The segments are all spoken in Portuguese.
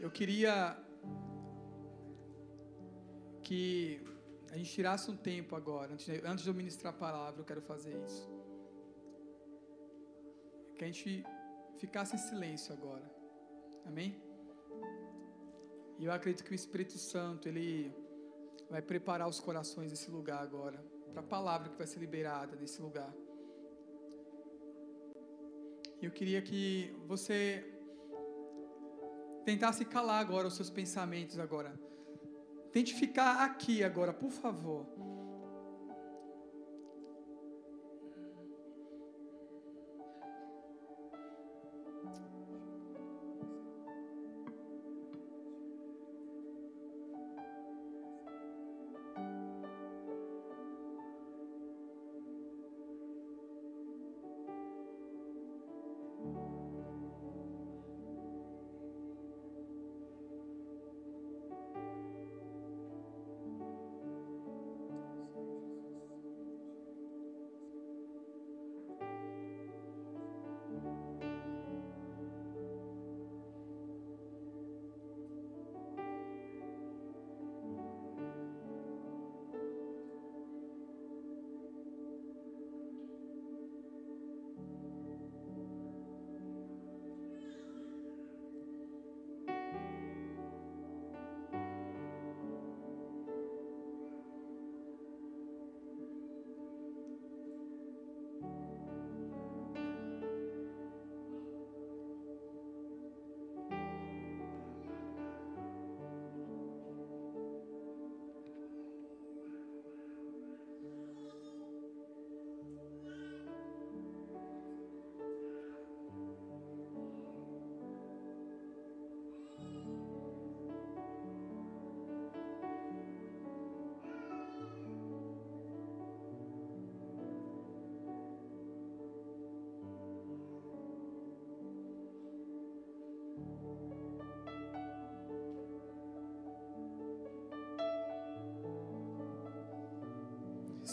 Eu queria que a gente tirasse um tempo agora, antes de, antes de eu ministrar a palavra, eu quero fazer isso. Que a gente ficasse em silêncio agora. Amém? E eu acredito que o Espírito Santo, ele vai preparar os corações desse lugar agora, para a palavra que vai ser liberada nesse lugar. Eu queria que você tentasse calar agora os seus pensamentos agora. Tente ficar aqui agora, por favor.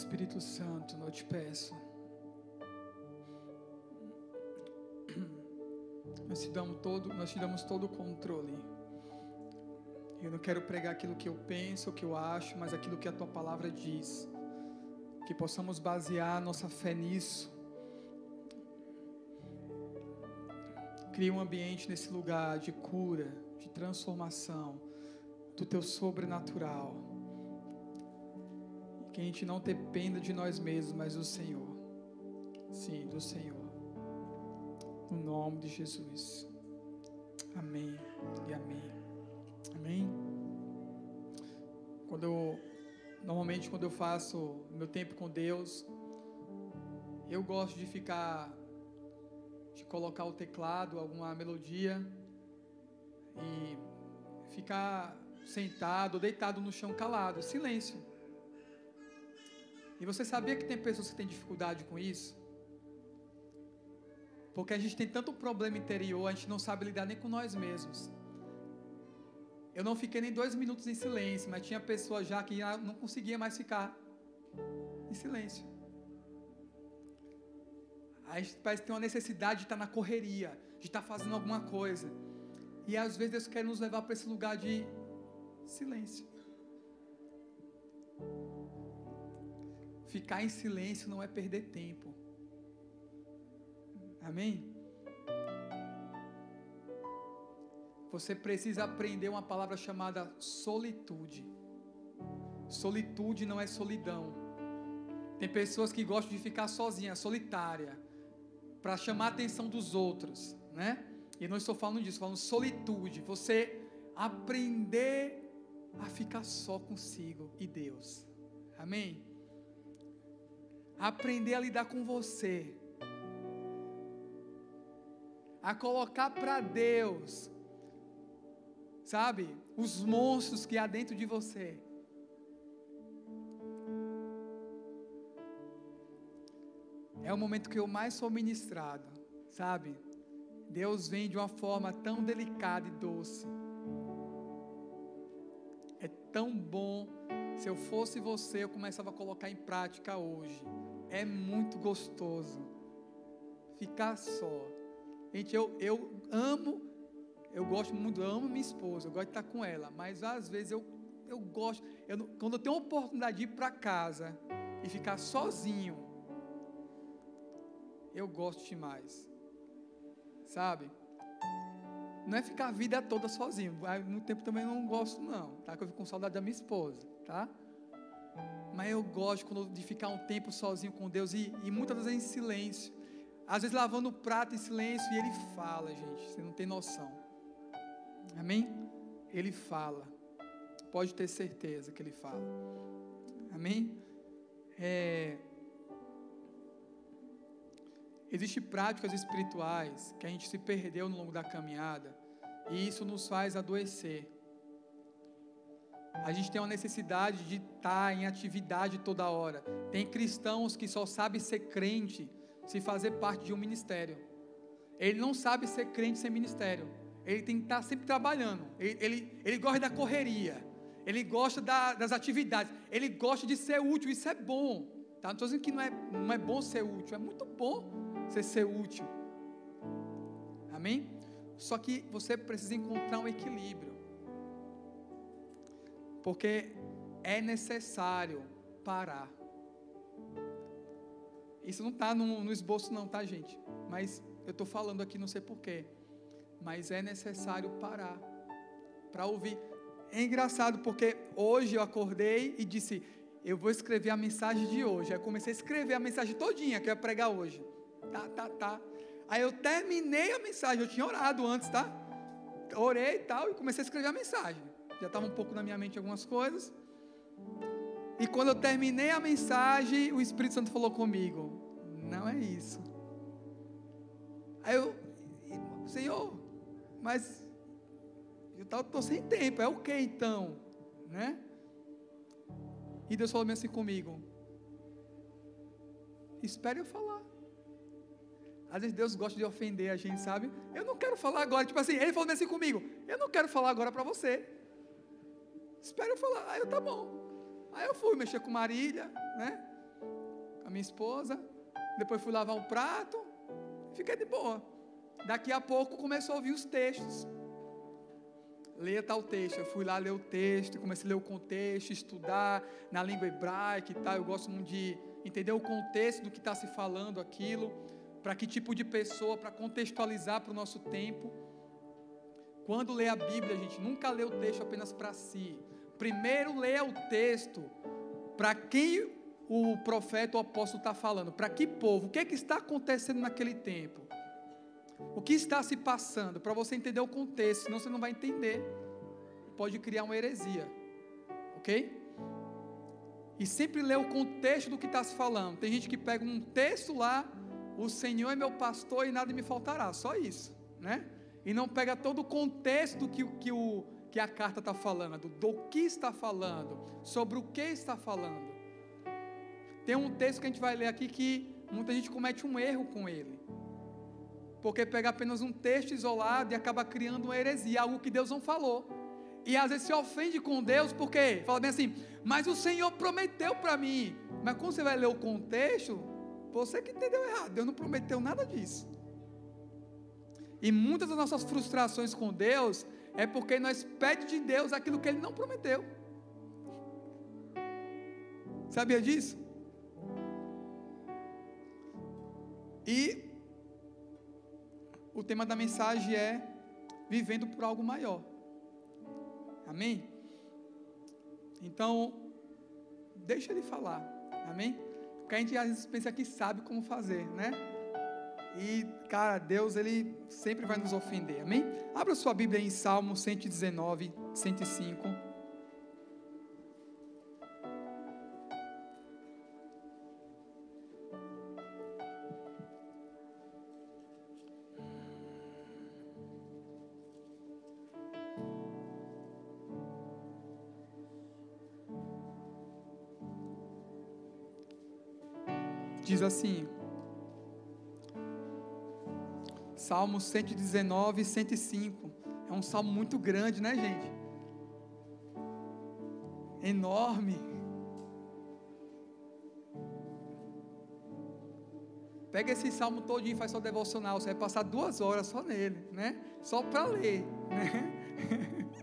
Espírito Santo, eu te peço. Nós te damos todo, nós te damos todo o controle. Eu não quero pregar aquilo que eu penso, o que eu acho, mas aquilo que a tua palavra diz. Que possamos basear nossa fé nisso. Cria um ambiente nesse lugar de cura, de transformação do teu sobrenatural que a gente não dependa de nós mesmos, mas do Senhor. Sim, do Senhor. No nome de Jesus. Amém e amém. Amém. Quando eu, normalmente quando eu faço meu tempo com Deus, eu gosto de ficar de colocar o teclado, alguma melodia e ficar sentado, deitado no chão calado, silêncio. E você sabia que tem pessoas que têm dificuldade com isso? Porque a gente tem tanto problema interior, a gente não sabe lidar nem com nós mesmos. Eu não fiquei nem dois minutos em silêncio, mas tinha pessoas já que não conseguia mais ficar em silêncio. A gente parece que tem uma necessidade de estar na correria, de estar fazendo alguma coisa. E às vezes Deus quer nos levar para esse lugar de silêncio. Ficar em silêncio não é perder tempo. Amém? Você precisa aprender uma palavra chamada solitude. Solitude não é solidão. Tem pessoas que gostam de ficar sozinha, solitária, para chamar a atenção dos outros, né? E não estou falando disso, falando solitude. Você aprender a ficar só consigo e Deus. Amém? Aprender a lidar com você, a colocar para Deus, sabe, os monstros que há dentro de você. É o momento que eu mais sou ministrado, sabe? Deus vem de uma forma tão delicada e doce. É tão bom. Se eu fosse você, eu começava a colocar em prática hoje é muito gostoso ficar só. Gente, eu, eu amo, eu gosto muito, eu amo minha esposa, eu gosto de estar com ela, mas às vezes eu, eu gosto, eu, quando eu tenho a oportunidade de ir para casa e ficar sozinho, eu gosto demais, sabe? Não é ficar a vida toda sozinho, há muito tempo também não gosto não, tá? Que eu fico com saudade da minha esposa, tá? Mas eu gosto de ficar um tempo sozinho com Deus e, e muitas vezes em silêncio. Às vezes lavando o prato em silêncio e Ele fala, gente. Você não tem noção. Amém? Ele fala. Pode ter certeza que Ele fala. Amém? É... Existem práticas espirituais que a gente se perdeu no longo da caminhada e isso nos faz adoecer. A gente tem uma necessidade de estar em atividade toda hora. Tem cristãos que só sabem ser crente se fazer parte de um ministério. Ele não sabe ser crente sem ministério. Ele tem que estar sempre trabalhando. Ele, ele, ele gosta da correria. Ele gosta da, das atividades. Ele gosta de ser útil. Isso é bom. Tá? Não estou dizendo que não é, não é bom ser útil. É muito bom você ser útil. Amém? Só que você precisa encontrar um equilíbrio. Porque é necessário parar. Isso não está no, no, esboço, não, tá, gente? Mas eu estou falando aqui, não sei porquê. Mas é necessário parar para ouvir. É engraçado porque hoje eu acordei e disse: Eu vou escrever a mensagem de hoje. Aí eu comecei a escrever a mensagem todinha que eu ia pregar hoje. Tá, tá, tá. Aí eu terminei a mensagem. Eu tinha orado antes, tá? Orei e tal e comecei a escrever a mensagem já estava um pouco na minha mente algumas coisas. E quando eu terminei a mensagem, o Espírito Santo falou comigo: Não é isso. Aí eu, Senhor, mas eu estou sem tempo, é o que então? Né? E Deus falou assim comigo: Espere eu falar. Às vezes Deus gosta de ofender a gente, sabe? Eu não quero falar agora. Tipo assim, ele falou assim comigo: Eu não quero falar agora para você. Espera eu falar. Aí eu, tá bom. Aí eu fui mexer com Marília, né? Com a minha esposa. Depois fui lavar um prato. Fiquei de boa. Daqui a pouco começou a ouvir os textos. Leia tal texto. Eu fui lá ler o texto, comecei a ler o contexto, estudar na língua hebraica e tal. Eu gosto muito de entender o contexto do que está se falando aquilo. Para que tipo de pessoa, para contextualizar para o nosso tempo. Quando lê a Bíblia, a gente nunca lê o texto apenas para si. Primeiro leia o texto para quem o profeta ou apóstolo está falando, para que povo, o que, é que está acontecendo naquele tempo, o que está se passando, para você entender o contexto, senão você não vai entender, pode criar uma heresia, ok? E sempre lê o contexto do que está se falando. Tem gente que pega um texto lá, o Senhor é meu pastor e nada me faltará, só isso, né? E não pega todo o contexto que, que o que a carta está falando, do que está falando, sobre o que está falando. Tem um texto que a gente vai ler aqui que muita gente comete um erro com ele. Porque pega apenas um texto isolado e acaba criando uma heresia, algo que Deus não falou. E às vezes se ofende com Deus, porque fala bem assim, mas o Senhor prometeu para mim. Mas quando você vai ler o contexto, você que entendeu errado, Deus não prometeu nada disso. E muitas das nossas frustrações com Deus é porque nós pedimos de Deus aquilo que Ele não prometeu. Sabia disso? E o tema da mensagem é vivendo por algo maior. Amém? Então, deixa ele falar. Amém? Porque a gente às vezes pensa que sabe como fazer, né? E, cara, Deus, Ele sempre vai nos ofender, amém? Abra sua Bíblia em Salmo 119, 105. Diz assim: Salmo 119 e 105. É um salmo muito grande, né, gente? Enorme. Pega esse salmo todinho e faz sua devocional. Você vai passar duas horas só nele, né? Só para ler.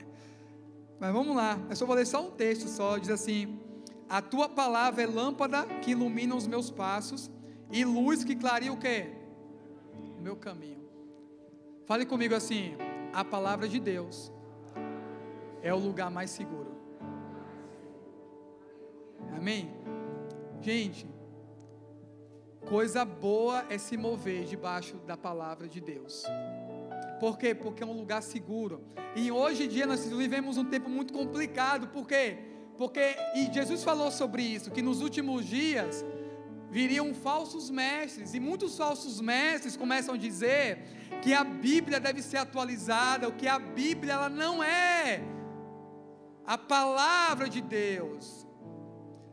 Mas vamos lá, eu só vou ler só um texto só, diz assim: A tua palavra é lâmpada que ilumina os meus passos e luz que clareia o quê? O meu caminho. Fale comigo assim: a palavra de Deus é o lugar mais seguro. Amém? Gente, coisa boa é se mover debaixo da palavra de Deus. Por quê? Porque é um lugar seguro. E hoje em dia nós vivemos um tempo muito complicado. Por quê? Porque, e Jesus falou sobre isso, que nos últimos dias viriam falsos mestres, e muitos falsos mestres começam a dizer que a Bíblia deve ser atualizada, o que a Bíblia ela não é a palavra de Deus.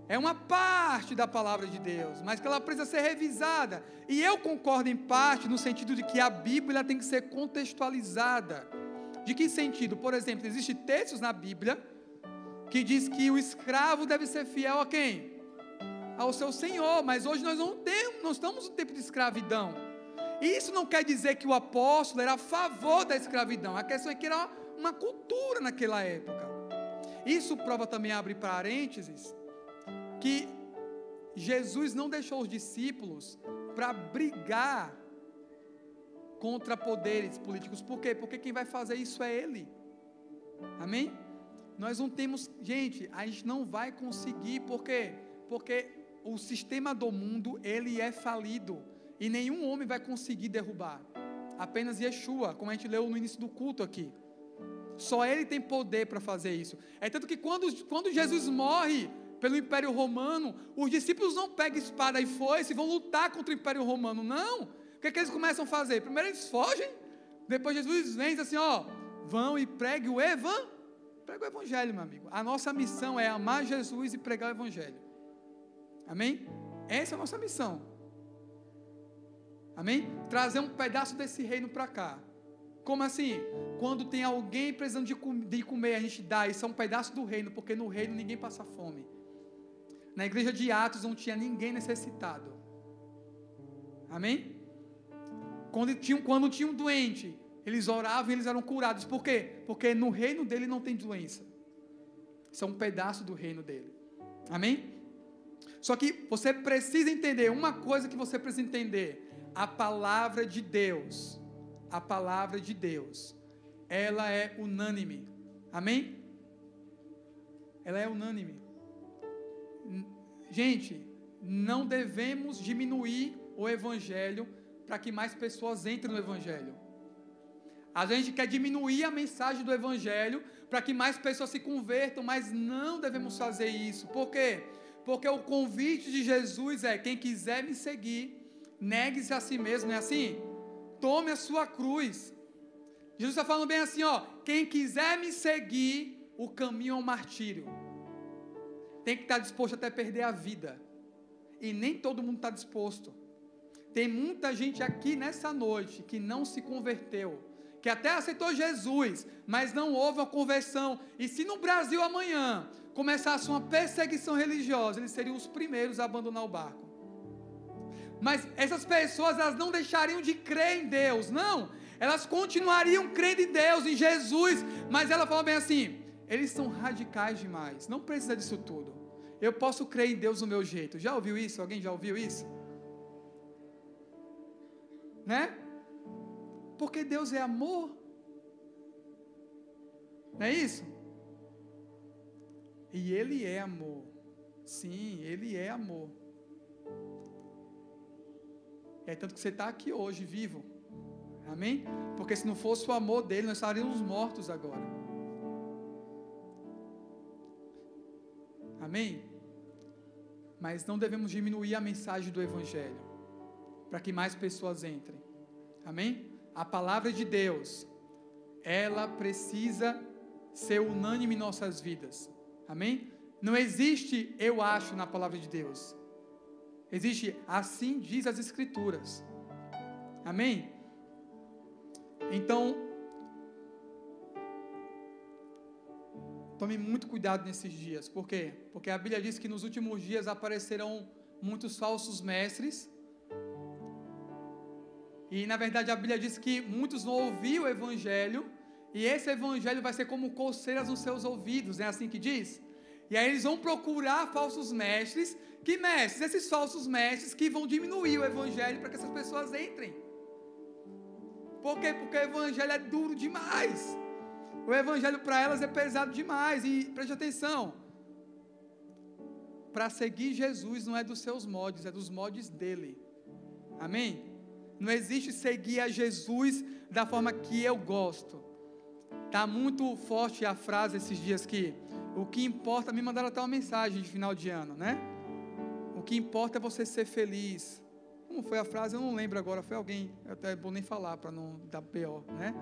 É uma parte da palavra de Deus, mas que ela precisa ser revisada. E eu concordo em parte no sentido de que a Bíblia tem que ser contextualizada. De que sentido? Por exemplo, existem textos na Bíblia que diz que o escravo deve ser fiel a quem? Ao seu senhor, mas hoje nós não temos, não estamos no tempo de escravidão. Isso não quer dizer que o apóstolo era a favor da escravidão. A questão é que era uma cultura naquela época. Isso prova também, abre parênteses, que Jesus não deixou os discípulos para brigar contra poderes políticos. Por quê? Porque quem vai fazer isso é Ele. Amém? Nós não temos, gente, a gente não vai conseguir, por quê? Porque o sistema do mundo, ele é falido, e nenhum homem vai conseguir derrubar. Apenas Yeshua, como a gente leu no início do culto aqui. Só ele tem poder para fazer isso. É tanto que quando, quando Jesus morre, pelo Império Romano, os discípulos não pegam espada e foice e vão lutar contra o Império Romano, não. O que, é que eles começam a fazer? Primeiro eles fogem, depois Jesus vem e diz assim: ó, vão e pregue o evangelho. Prega o evangelho, meu amigo. A nossa missão é amar Jesus e pregar o evangelho. Amém? Essa é a nossa missão. Amém? Trazer um pedaço desse reino para cá. Como assim? Quando tem alguém precisando de, de comer, a gente dá. Isso é um pedaço do reino, porque no reino ninguém passa fome. Na igreja de Atos não tinha ninguém necessitado. Amém? Quando tinha, quando tinha um doente, eles oravam e eles eram curados. Por quê? Porque no reino dele não tem doença. Isso é um pedaço do reino dele. Amém? Só que você precisa entender uma coisa que você precisa entender: a palavra de Deus. A palavra de Deus. Ela é unânime. Amém? Ela é unânime. Gente, não devemos diminuir o Evangelho para que mais pessoas entrem no Evangelho. A gente quer diminuir a mensagem do Evangelho para que mais pessoas se convertam, mas não devemos fazer isso. Por quê? Porque o convite de Jesus é: quem quiser me seguir, negue-se a si mesmo, não é assim? Tome a sua cruz. Jesus está falando bem assim: ó, quem quiser me seguir, o caminho é o martírio tem que estar disposto até perder a vida. E nem todo mundo está disposto. Tem muita gente aqui nessa noite que não se converteu, que até aceitou Jesus, mas não houve uma conversão. E se no Brasil amanhã começasse uma perseguição religiosa, eles seriam os primeiros a abandonar o barco. Mas essas pessoas elas não deixariam de crer em Deus, não. Elas continuariam crendo em Deus, em Jesus, mas ela fala bem assim: eles são radicais demais. Não precisa disso tudo. Eu posso crer em Deus do meu jeito. Já ouviu isso? Alguém já ouviu isso? Né? Porque Deus é amor. Não é isso? E Ele é amor. Sim, Ele é amor. É tanto que você está aqui hoje, vivo. Amém? Porque se não fosse o amor dele, nós estaríamos mortos agora. Amém? Mas não devemos diminuir a mensagem do Evangelho, para que mais pessoas entrem. Amém? A palavra de Deus, ela precisa ser unânime em nossas vidas. Amém? Não existe eu acho na palavra de Deus. Existe assim diz as Escrituras. Amém? Então, Tome muito cuidado nesses dias. Por quê? Porque a Bíblia diz que nos últimos dias aparecerão muitos falsos mestres. E na verdade a Bíblia diz que muitos vão ouvir o Evangelho E esse evangelho vai ser como coceiras nos seus ouvidos, é assim que diz? E aí eles vão procurar falsos mestres. Que mestres? Esses falsos mestres que vão diminuir o evangelho para que essas pessoas entrem. Por quê? Porque o evangelho é duro demais. O evangelho para elas é pesado demais. E preste atenção. Para seguir Jesus não é dos seus modos, é dos modos dele. Amém? Não existe seguir a Jesus da forma que eu gosto. Tá muito forte a frase esses dias que o que importa, me mandaram até uma mensagem de final de ano, né? O que importa é você ser feliz. Como foi a frase? Eu não lembro agora, foi alguém, até vou nem falar para não dar pior, né?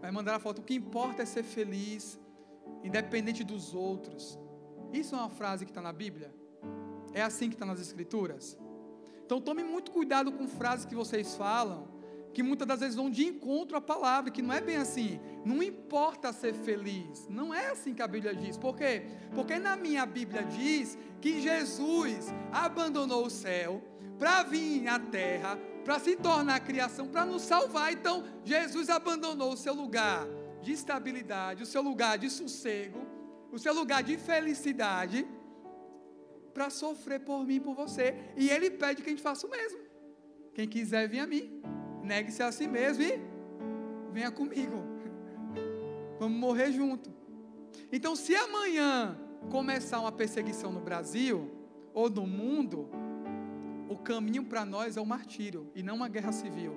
Mas mandaram a foto, o que importa é ser feliz, independente dos outros. Isso é uma frase que está na Bíblia? É assim que está nas Escrituras? Então tome muito cuidado com frases que vocês falam, que muitas das vezes vão de encontro à palavra, que não é bem assim. Não importa ser feliz. Não é assim que a Bíblia diz. Por quê? Porque na minha Bíblia diz que Jesus abandonou o céu para vir à terra, para se tornar criação, para nos salvar. Então, Jesus abandonou o seu lugar de estabilidade, o seu lugar de sossego, o seu lugar de felicidade, para sofrer por mim por você. E Ele pede que a gente faça o mesmo. Quem quiser vir a mim. Negue-se a si mesmo e venha comigo. Vamos morrer junto. Então, se amanhã começar uma perseguição no Brasil ou no mundo, o caminho para nós é o martírio e não uma guerra civil.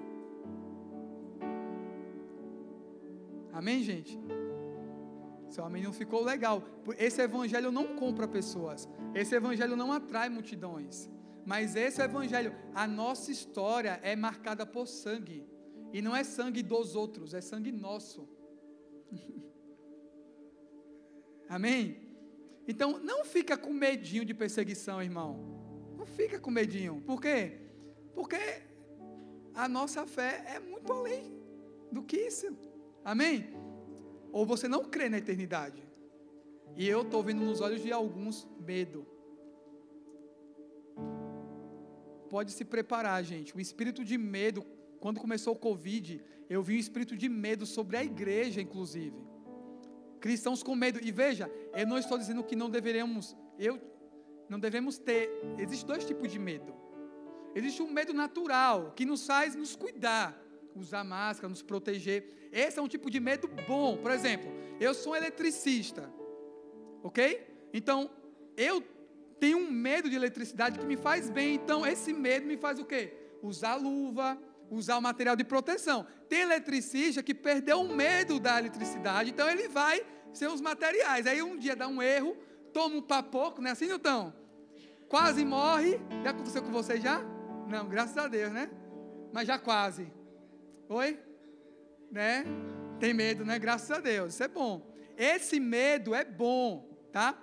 Amém, gente? Seu amém não ficou legal. Esse evangelho não compra pessoas. Esse evangelho não atrai multidões. Mas esse é o Evangelho. A nossa história é marcada por sangue. E não é sangue dos outros, é sangue nosso. Amém? Então, não fica com medinho de perseguição, irmão. Não fica com medinho. Por quê? Porque a nossa fé é muito além do que isso. Amém? Ou você não crê na eternidade. E eu estou vendo nos olhos de alguns medo. Pode se preparar, gente. O espírito de medo, quando começou o Covid, eu vi um espírito de medo sobre a igreja, inclusive. Cristãos com medo. E veja, eu não estou dizendo que não deveremos, eu não devemos ter. Existem dois tipos de medo. Existe um medo natural, que nos faz nos cuidar, usar máscara, nos proteger. Esse é um tipo de medo bom. Por exemplo, eu sou um eletricista, ok? Então, eu tenho um medo de eletricidade que me faz bem. Então, esse medo me faz o quê? Usar luva, usar o material de proteção. Tem eletricista que perdeu o medo da eletricidade, então ele vai sem os materiais. Aí um dia dá um erro, toma um papoco, não é assim, Nilton? Quase morre. Já aconteceu com você já? Não, graças a Deus, né? Mas já quase. Oi? Né? Tem medo, né? Graças a Deus. Isso é bom. Esse medo é bom, tá?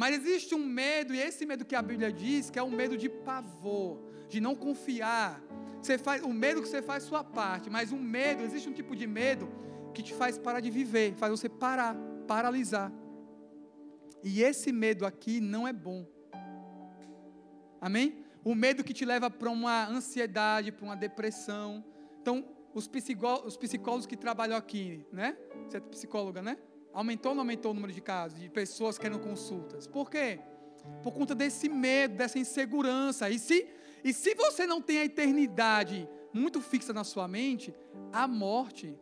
Mas existe um medo, e esse medo que a Bíblia diz, que é um medo de pavor, de não confiar. Você faz, o medo que você faz sua parte, mas um medo, existe um tipo de medo que te faz parar de viver, faz você parar, paralisar. E esse medo aqui não é bom. Amém? O medo que te leva para uma ansiedade, para uma depressão. Então, os, os psicólogos que trabalham aqui, né? Você é psicóloga, né? Aumentou ou não aumentou o número de casos, de pessoas querendo consultas? Por quê? Por conta desse medo, dessa insegurança. E se, e se você não tem a eternidade muito fixa na sua mente, a morte,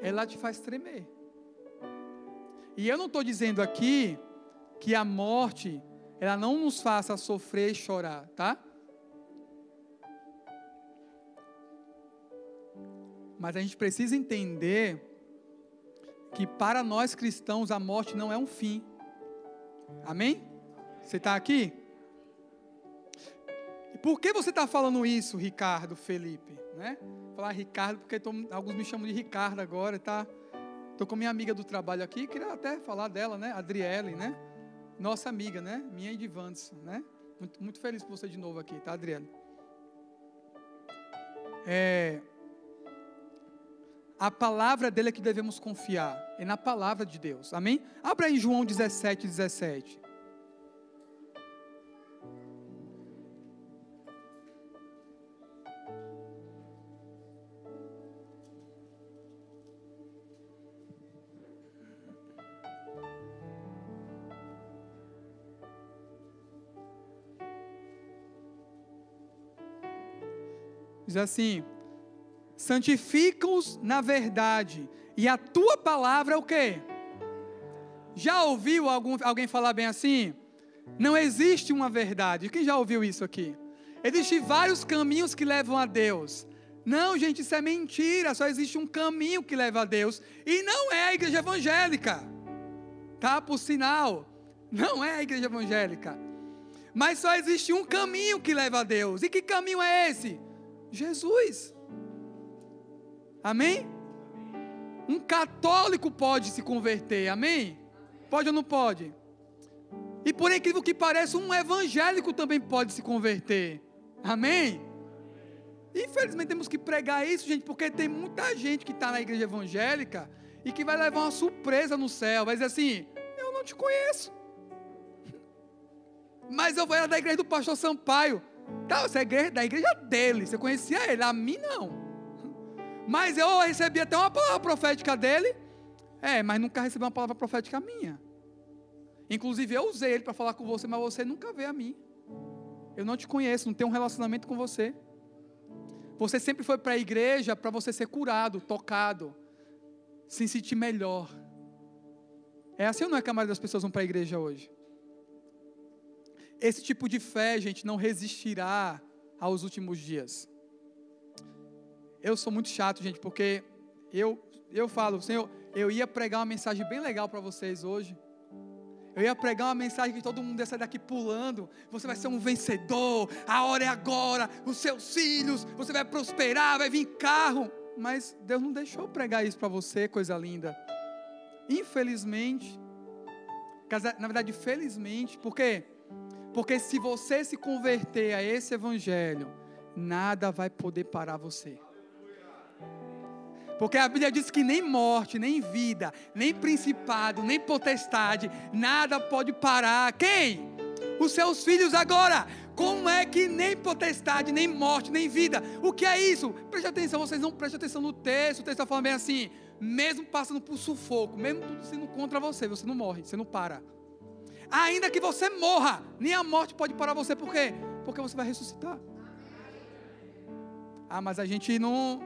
ela te faz tremer. E eu não estou dizendo aqui que a morte, ela não nos faça sofrer e chorar, tá? Mas a gente precisa entender que para nós cristãos a morte não é um fim. Amém? Você está aqui? Por que você está falando isso, Ricardo, Felipe? Né? Falar Ricardo, porque tô, alguns me chamam de Ricardo agora, tá? Estou com minha amiga do trabalho aqui, queria até falar dela, né? Adriele, né? Nossa amiga, né? Minha e de né? Muito, muito feliz por você de novo aqui, tá, Adriele? É, a palavra dele é que devemos confiar, é na palavra de Deus, amém? Abra aí João 17, 17. Diz assim: santifica-os na verdade, e a tua palavra é o quê? Já ouviu algum, alguém falar bem assim? Não existe uma verdade. Quem já ouviu isso aqui? Existem vários caminhos que levam a Deus. Não, gente, isso é mentira. Só existe um caminho que leva a Deus. E não é a igreja evangélica. Tá? Por sinal. Não é a igreja evangélica. Mas só existe um caminho que leva a Deus. E que caminho é esse? Jesus. Amém? Um católico pode se converter, amém? Pode ou não pode? E por incrível que pareça, um evangélico também pode se converter, amém? Infelizmente temos que pregar isso, gente, porque tem muita gente que está na igreja evangélica e que vai levar uma surpresa no céu, vai dizer assim: Eu não te conheço, mas eu era da igreja do pastor Sampaio, tá, você é da igreja dele, você conhecia ele, a mim não. Mas eu recebi até uma palavra profética dele. É, mas nunca recebi uma palavra profética minha. Inclusive eu usei ele para falar com você, mas você nunca vê a mim. Eu não te conheço, não tenho um relacionamento com você. Você sempre foi para a igreja para você ser curado, tocado, se sentir melhor. É assim ou não é que a maioria das pessoas vão para a igreja hoje? Esse tipo de fé, gente, não resistirá aos últimos dias eu sou muito chato, gente, porque eu, eu falo, Senhor, eu ia pregar uma mensagem bem legal para vocês hoje. Eu ia pregar uma mensagem que todo mundo ia sair daqui pulando. Você vai ser um vencedor. A hora é agora. Os seus filhos. Você vai prosperar. Vai vir carro. Mas Deus não deixou pregar isso para você, coisa linda. Infelizmente. Na verdade, felizmente. Por quê? Porque se você se converter a esse evangelho, nada vai poder parar você. Porque a Bíblia diz que nem morte, nem vida, nem principado, nem potestade, nada pode parar. Quem? Os seus filhos agora. Como é que nem potestade, nem morte, nem vida? O que é isso? Preste atenção, vocês não prestem atenção no texto. O texto está falando bem assim: mesmo passando por sufoco, mesmo tudo sendo contra você, você não morre, você não para. Ainda que você morra, nem a morte pode parar você, por quê? Porque você vai ressuscitar. Ah, mas a gente não,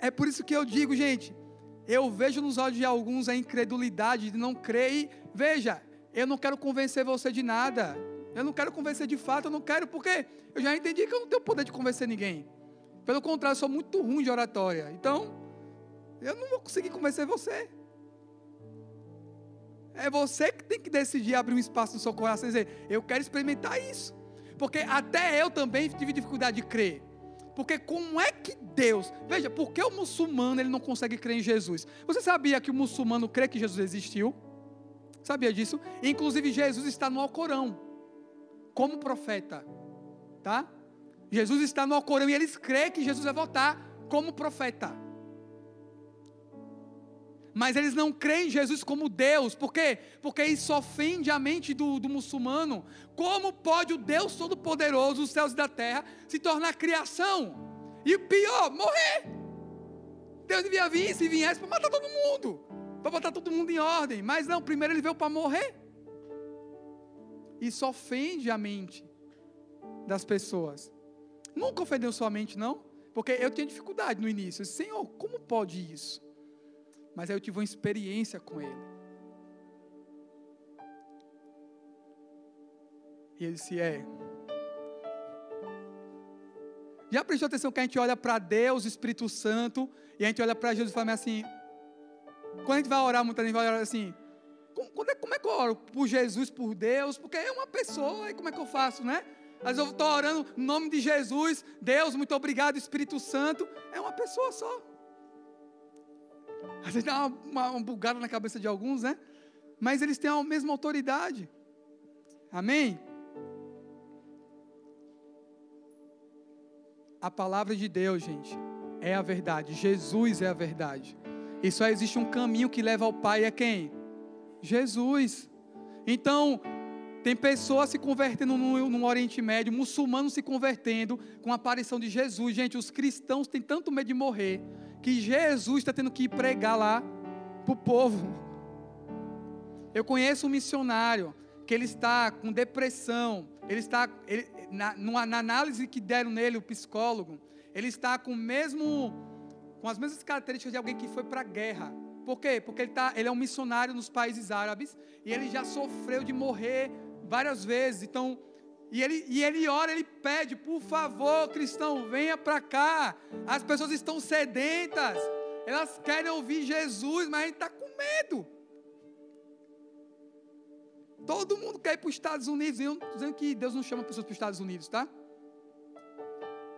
é por isso que eu digo, gente, eu vejo nos olhos de alguns a incredulidade de não crer e, veja, eu não quero convencer você de nada. Eu não quero convencer de fato, eu não quero, porque eu já entendi que eu não tenho poder de convencer ninguém. Pelo contrário, eu sou muito ruim de oratória. Então, eu não vou conseguir convencer você. É você que tem que decidir abrir um espaço no seu coração e dizer: Eu quero experimentar isso. Porque até eu também tive dificuldade de crer. Porque como é que Deus, veja, por que o muçulmano ele não consegue crer em Jesus? Você sabia que o muçulmano crê que Jesus existiu? Sabia disso? Inclusive Jesus está no Alcorão como profeta, tá? Jesus está no Alcorão e eles creem que Jesus vai voltar como profeta. Mas eles não creem em Jesus como Deus, por quê? Porque isso ofende a mente do, do muçulmano. Como pode o Deus Todo-Poderoso, os céus e da terra, se tornar criação? E pior, morrer. Deus devia vir, se viesse, para matar todo mundo, para botar todo mundo em ordem. Mas não, primeiro ele veio para morrer. Isso ofende a mente das pessoas. Nunca ofendeu sua mente, não? Porque eu tinha dificuldade no início. Senhor, como pode isso? Mas aí eu tive uma experiência com ele. E ele disse: É. Já prestou atenção que a gente olha para Deus, Espírito Santo, e a gente olha para Jesus e fala assim: quando a gente vai orar, muita gente vai orar assim: como é, como é que eu oro? Por Jesus, por Deus? Porque é uma pessoa, e como é que eu faço, né? Às vezes eu estou orando no nome de Jesus, Deus, muito obrigado, Espírito Santo. É uma pessoa só. Às vezes dá uma, uma, uma bugada na cabeça de alguns, né? Mas eles têm a mesma autoridade. Amém? A palavra de Deus, gente, é a verdade. Jesus é a verdade. E só existe um caminho que leva ao Pai, é quem? Jesus. Então, tem pessoas se convertendo no, no, Oriente Médio, muçulmanos se convertendo com a aparição de Jesus. Gente, os cristãos têm tanto medo de morrer que Jesus está tendo que ir pregar lá para o povo. Eu conheço um missionário que ele está com depressão, ele está, ele, na, na análise que deram nele, o psicólogo, ele está com mesmo, com as mesmas características de alguém que foi para a guerra. Por quê? Porque ele, tá, ele é um missionário nos países árabes e ele já sofreu de morrer várias vezes. Então, e ele, e ele ora, ele pede, por favor, cristão, venha para cá. As pessoas estão sedentas, elas querem ouvir Jesus, mas a gente está com medo. Todo mundo quer ir para os Estados Unidos. Eu não dizendo que Deus não chama pessoas para os Estados Unidos, tá?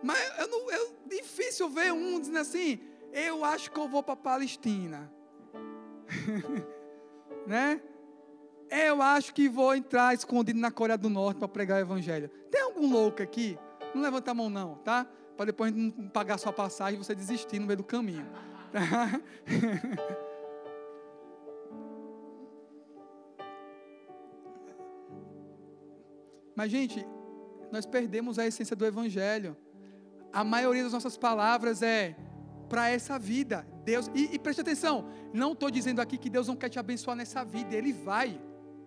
Mas eu não, é difícil ver um dizendo assim: eu acho que eu vou para a Palestina. né? Eu acho que vou entrar escondido na Coreia do Norte para pregar o Evangelho. Tem algum louco aqui? Não levanta a mão, não, tá? Para depois não pagar sua passagem e você desistir no meio do caminho. Tá? Mas, gente, nós perdemos a essência do Evangelho. A maioria das nossas palavras é para essa vida. Deus, e, e preste atenção, não estou dizendo aqui que Deus não quer te abençoar nessa vida, Ele vai.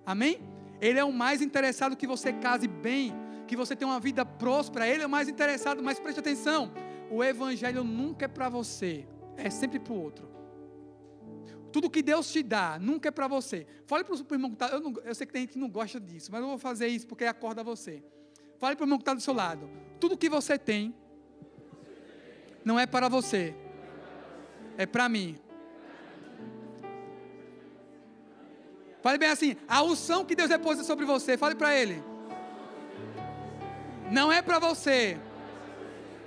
Amém? Ele é o mais interessado que você case bem, que você tenha uma vida próspera. Ele é o mais interessado, mas preste atenção: o Evangelho nunca é para você, é sempre para o outro. Tudo que Deus te dá nunca é para você. Fale para o irmão que está. Eu, não, eu sei que tem gente que não gosta disso, mas eu vou fazer isso porque acorda você. Fale para o irmão que está do seu lado. Tudo que você tem não é para você, é para mim. Fale bem assim: a unção que Deus deposita sobre você, fale para Ele. Não é para você,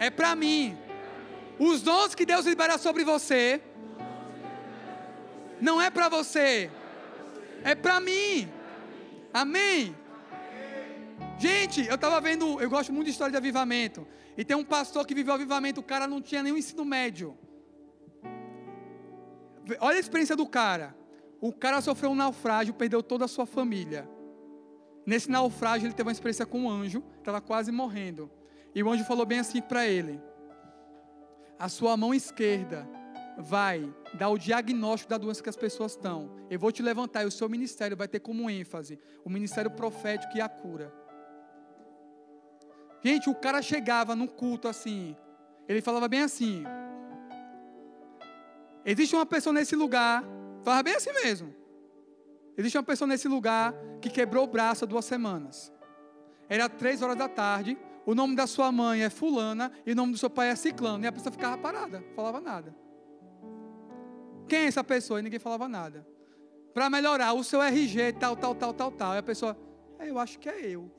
é para mim. Os dons que Deus libera sobre você não é para você, é para mim. Amém? Gente, eu estava vendo, eu gosto muito de história de avivamento. E tem um pastor que viveu avivamento, o cara não tinha nenhum ensino médio. Olha a experiência do cara. O cara sofreu um naufrágio, perdeu toda a sua família. Nesse naufrágio, ele teve uma experiência com um anjo, estava quase morrendo. E o anjo falou bem assim para ele: A sua mão esquerda vai dar o diagnóstico da doença que as pessoas estão. Eu vou te levantar e o seu ministério vai ter como ênfase o ministério profético e a cura. Gente, o cara chegava num culto assim, ele falava bem assim: Existe uma pessoa nesse lugar, falava bem assim mesmo. Existe uma pessoa nesse lugar que quebrou o braço há duas semanas. Era três horas da tarde, o nome da sua mãe é fulana e o nome do seu pai é ciclano. E a pessoa ficava parada, falava nada. Quem é essa pessoa? E ninguém falava nada. Para melhorar, o seu RG, tal, tal, tal, tal, tal. E a pessoa, é, eu acho que é eu.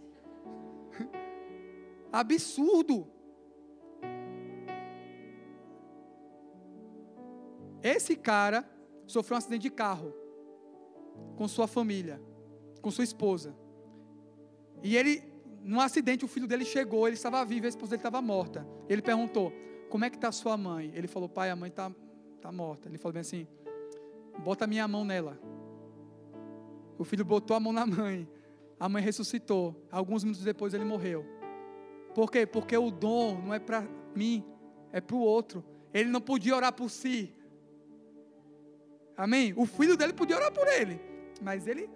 Absurdo. Esse cara sofreu um acidente de carro com sua família, com sua esposa. E ele, num acidente, o filho dele chegou, ele estava vivo, a esposa dele estava morta. Ele perguntou: Como é que está sua mãe? Ele falou: Pai, a mãe está tá morta. Ele falou bem assim: Bota a minha mão nela. O filho botou a mão na mãe. A mãe ressuscitou. Alguns minutos depois ele morreu. Por quê? Porque o dom não é para mim, é para o outro. Ele não podia orar por si. Amém? O filho dele podia orar por ele. Mas ele.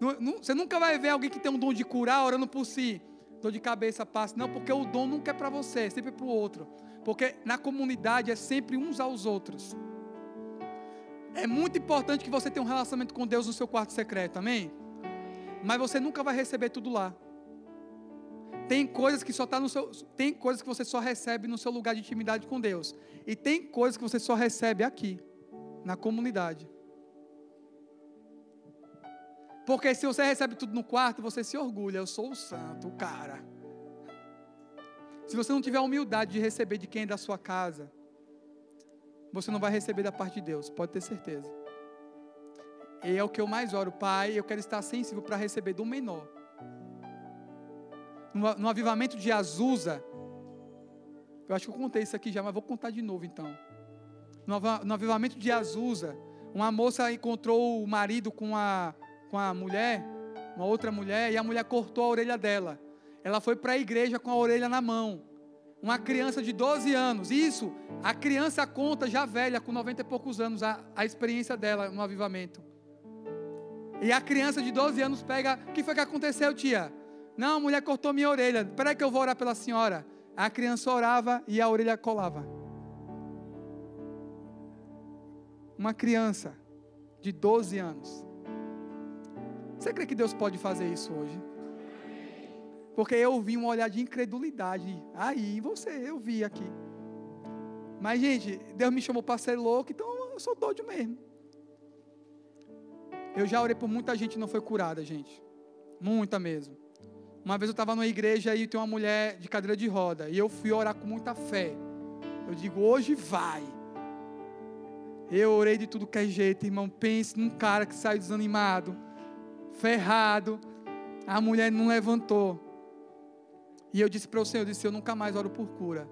Não, não, você nunca vai ver alguém que tem um dom de curar orando por si. Dor de cabeça passa. Não, porque o dom nunca é para você, é sempre para o outro. Porque na comunidade é sempre uns aos outros. É muito importante que você tenha um relacionamento com Deus no seu quarto secreto, amém? Mas você nunca vai receber tudo lá. Tem coisas que só tá no seu, tem coisas que você só recebe no seu lugar de intimidade com Deus, e tem coisas que você só recebe aqui, na comunidade. Porque se você recebe tudo no quarto, você se orgulha, eu sou o santo, o cara. Se você não tiver a humildade de receber de quem é da sua casa, você não vai receber da parte de Deus, pode ter certeza. E é o que eu mais oro, Pai, eu quero estar sensível para receber do menor. No, avivamento de Azusa, eu acho que eu contei isso aqui já, mas vou contar de novo então. No, avivamento de Azusa, uma moça encontrou o marido com a, com a mulher, uma outra mulher, e a mulher cortou a orelha dela. Ela foi para a igreja com a orelha na mão uma criança de 12 anos. Isso, a criança conta já velha, com 90 e poucos anos, a, a experiência dela no avivamento. E a criança de 12 anos pega, o que foi que aconteceu, tia? Não, a mulher cortou minha orelha. Espera que eu vou orar pela senhora. A criança orava e a orelha colava. Uma criança de 12 anos. Você crê que Deus pode fazer isso hoje? Porque eu vi um olhar de incredulidade aí em você, eu vi aqui. Mas, gente, Deus me chamou para ser louco, então eu sou doido mesmo. Eu já orei por muita gente e não foi curada, gente. Muita mesmo. Uma vez eu estava numa igreja e tem uma mulher de cadeira de roda. E eu fui orar com muita fé. Eu digo, hoje vai. Eu orei de tudo que é jeito, irmão. Pense num cara que saiu desanimado, ferrado. A mulher não levantou. E eu disse para o Senhor, eu disse, eu nunca mais oro por cura.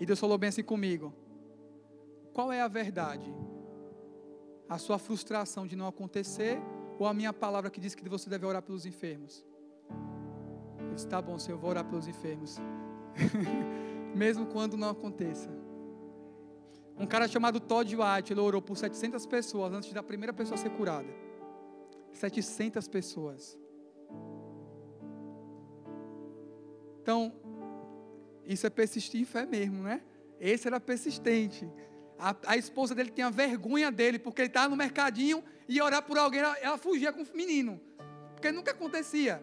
E Deus falou bem assim comigo. Qual é a verdade? A sua frustração de não acontecer ou a minha palavra que diz que você deve orar pelos enfermos? Eu disse, tá bom, Senhor, eu vou orar pelos enfermos. Mesmo quando não aconteça. Um cara chamado Todd White, ele orou por 700 pessoas antes da primeira pessoa ser curada. 700 pessoas. Então, isso é persistir em fé mesmo, né? Esse era persistente. A, a esposa dele tinha vergonha dele, porque ele estava no mercadinho e orar por alguém, ela, ela fugia com o menino. Porque nunca acontecia.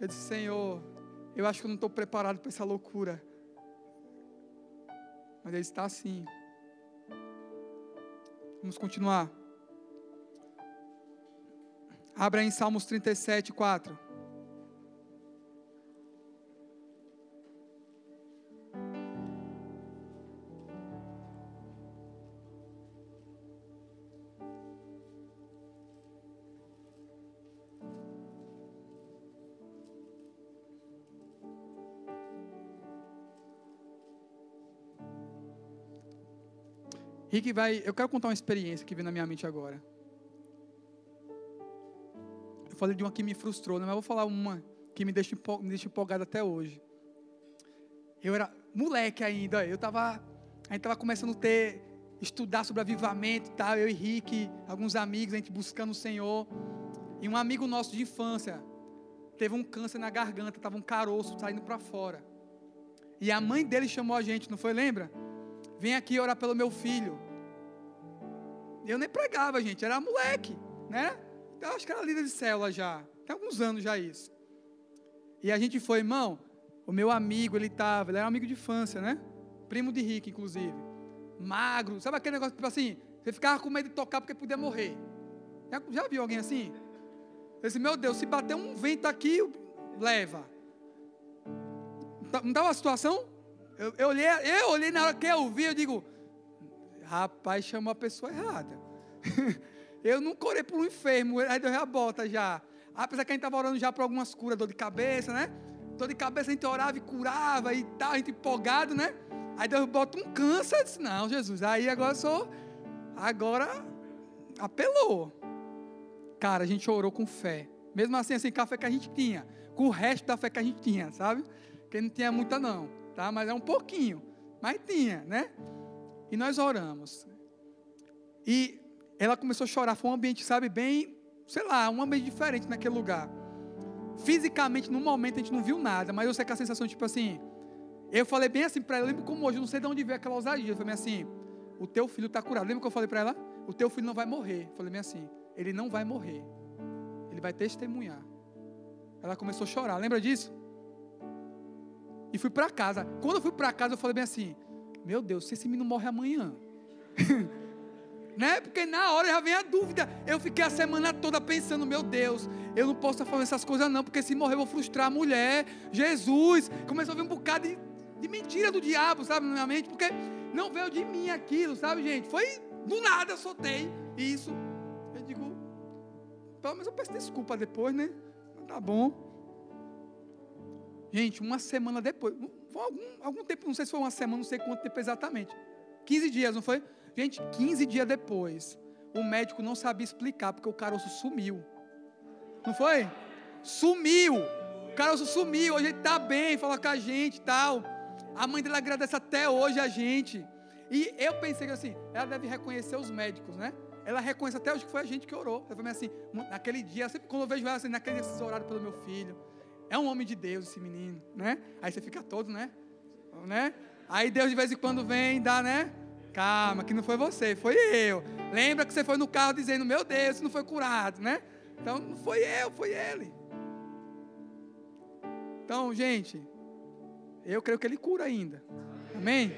Eu disse, Senhor, eu acho que eu não estou preparado para essa loucura. Mas ele está assim. Vamos continuar. Abra em Salmos 37, 4. Rick vai. Eu quero contar uma experiência que veio na minha mente agora. Eu falei de uma que me frustrou, né? mas eu vou falar uma que me deixa, me deixa empolgado até hoje. Eu era moleque ainda, eu estava. A gente estava começando a ter. Estudar sobre avivamento e tal. Eu e Rick, alguns amigos, a gente buscando o Senhor. E um amigo nosso de infância teve um câncer na garganta, estava um caroço saindo para fora. E a mãe dele chamou a gente, não foi? Lembra? Vem aqui orar pelo meu filho. Eu nem pregava, gente, era moleque, né? Eu acho que era líder de célula já. Tem alguns anos já isso. E a gente foi, irmão, o meu amigo, ele estava, ele era um amigo de infância, né? Primo de Rick, inclusive. Magro, sabe aquele negócio, tipo assim, você ficava com medo de tocar porque podia morrer. Já, já viu alguém assim? Eu disse, meu Deus, se bater um vento aqui, leva. Não dá uma situação? Eu, eu, olhei, eu olhei na hora que eu vi, eu digo, rapaz, chamou a pessoa errada. eu nunca orei por um enfermo, aí Deus já bota já. Apesar que a gente estava orando já por algumas curas, dor de cabeça, né? Dor de cabeça a gente orava e curava e tal, a gente empolgado, né? Aí Deus bota um câncer, eu disse, não, Jesus, aí agora eu sou, agora apelou. Cara, a gente orou com fé. Mesmo assim, assim, com a fé que a gente tinha. Com o resto da fé que a gente tinha, sabe? Que não tinha muita não, tá? Mas é um pouquinho. Mas tinha, né? E nós oramos. E ela começou a chorar. Foi um ambiente, sabe, bem, sei lá, um ambiente diferente naquele lugar. Fisicamente, no momento, a gente não viu nada, mas eu sei que a sensação, tipo assim. Eu falei bem assim para ela, lembro como hoje, eu não sei de onde veio aquela ousadia. Eu falei assim: o teu filho está curado. Lembra que eu falei para ela? O teu filho não vai morrer. Eu falei bem assim: ele não vai morrer. Ele vai testemunhar. Ela começou a chorar. Lembra disso? E fui para casa. Quando eu fui para casa, eu falei bem assim: meu Deus, se esse menino morre amanhã. né? Porque na hora já vem a dúvida. Eu fiquei a semana toda pensando, meu Deus, eu não posso estar falando essas coisas não, porque se morrer eu vou frustrar a mulher. Jesus, começou a vir um bocado de, de mentira do diabo, sabe, na minha mente, porque não veio de mim aquilo, sabe, gente? Foi do nada, soltei isso. Eu digo, pelo menos eu peço desculpa depois, né? Tá bom. Gente, uma semana depois, foi algum, algum tempo, não sei se foi uma semana, não sei quanto tempo exatamente. 15 dias, não foi? Gente, 15 dias depois, o médico não sabia explicar porque o caroço sumiu. Não foi? Sumiu. O caroço sumiu, hoje ele está bem, fala com a gente e tal. A mãe dele agradece até hoje a gente. E eu pensei assim, ela deve reconhecer os médicos, né? ela reconhece até hoje que foi a gente que orou. Ela falou assim, naquele dia, sempre quando eu vejo ela assim, naquele dia vocês oraram pelo meu filho. É um homem de Deus esse menino, né? Aí você fica todo, né? né? Aí Deus de vez em quando vem e dá, né? Calma, que não foi você, foi eu. Lembra que você foi no carro dizendo, meu Deus, não foi curado, né? Então não foi eu, foi ele. Então, gente, eu creio que ele cura ainda. Amém?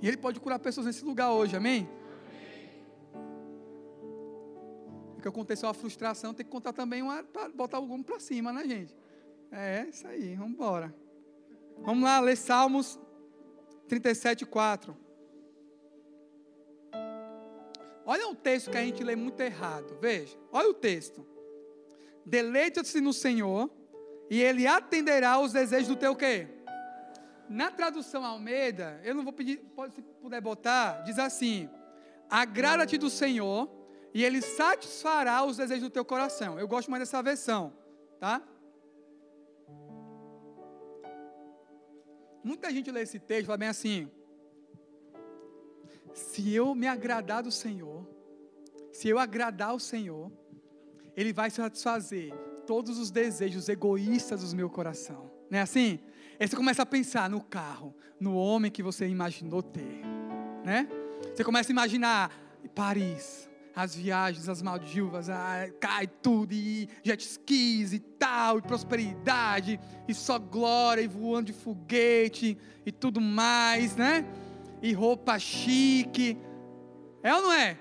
E ele pode curar pessoas nesse lugar hoje, amém? Porque aconteceu uma frustração, tem que contar também uma botar gume para cima, né, gente? É, isso aí, vamos embora. Vamos lá, ler Salmos 37, 4. Olha um texto que a gente lê muito errado. Veja, olha o texto. Deleita-se no Senhor, e Ele atenderá aos desejos do teu quê? Na tradução Almeida, eu não vou pedir, pode, se puder botar, diz assim: Agrada-te do Senhor, e Ele satisfará os desejos do teu coração. Eu gosto mais dessa versão, tá? Muita gente lê esse texto e fala bem assim: se eu me agradar do Senhor, se eu agradar o Senhor, Ele vai satisfazer todos os desejos egoístas do meu coração. Não é assim? Aí você começa a pensar no carro, no homem que você imaginou ter, né? Você começa a imaginar Paris, as viagens, as Maldivas, ah, cai tudo, e jet skis e tal, e prosperidade, e só glória, e voando de foguete, e tudo mais, né? E roupa chique. É ou não é?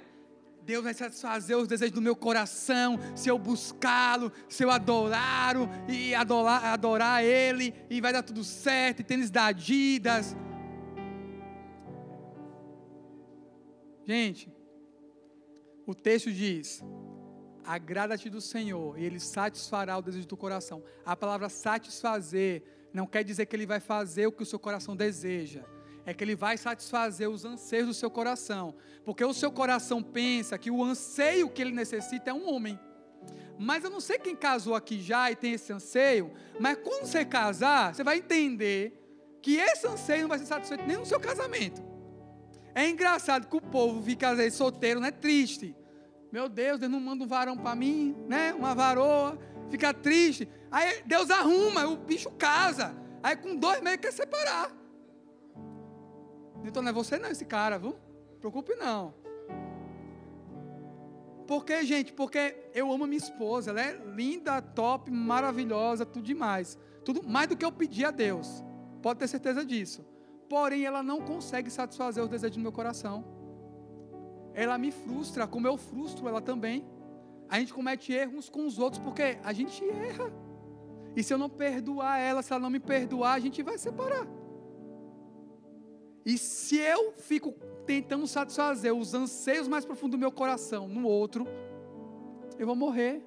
Deus vai satisfazer os desejos do meu coração, se eu buscá-lo, se eu adorá-lo e adorar, adorar Ele, e vai dar tudo certo, e tênis da Adidas. Gente, o texto diz: agrada-te do Senhor, e Ele satisfará o desejo do coração. A palavra satisfazer não quer dizer que Ele vai fazer o que o seu coração deseja é que Ele vai satisfazer os anseios do seu coração. Porque o seu coração pensa que o anseio que ele necessita é um homem. Mas eu não sei quem casou aqui já e tem esse anseio, mas quando você casar, você vai entender que esse anseio não vai ser satisfeito nem no seu casamento. É engraçado que o povo fica às vezes solteiro, né? Triste. Meu Deus, Deus não manda um varão para mim, né? Uma varoa, fica triste. Aí Deus arruma, o bicho casa. Aí com dois meses quer separar. Então não é você não esse cara, viu? Preocupe não. Por quê, gente? Porque eu amo minha esposa. Ela é linda, top, maravilhosa, tudo demais. Tudo mais do que eu pedi a Deus. Pode ter certeza disso. Porém, ela não consegue satisfazer os desejos do meu coração. Ela me frustra, como eu frustro ela também. A gente comete erros com os outros porque a gente erra. E se eu não perdoar ela, se ela não me perdoar, a gente vai separar. E se eu fico tentando satisfazer os anseios mais profundos do meu coração no outro, eu vou morrer.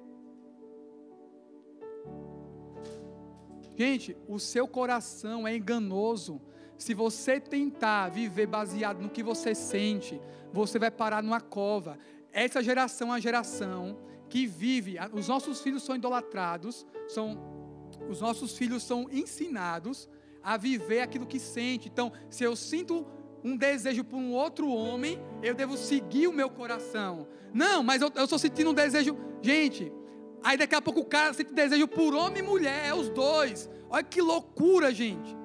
Gente, o seu coração é enganoso. Se você tentar viver baseado no que você sente, você vai parar numa cova. Essa geração é a geração que vive, os nossos filhos são idolatrados, são os nossos filhos são ensinados a viver aquilo que sente. Então, se eu sinto um desejo por um outro homem, eu devo seguir o meu coração. Não, mas eu, estou sentindo um desejo. Gente, aí daqui a pouco o cara sente desejo por homem e mulher, é os dois. Olha que loucura, gente.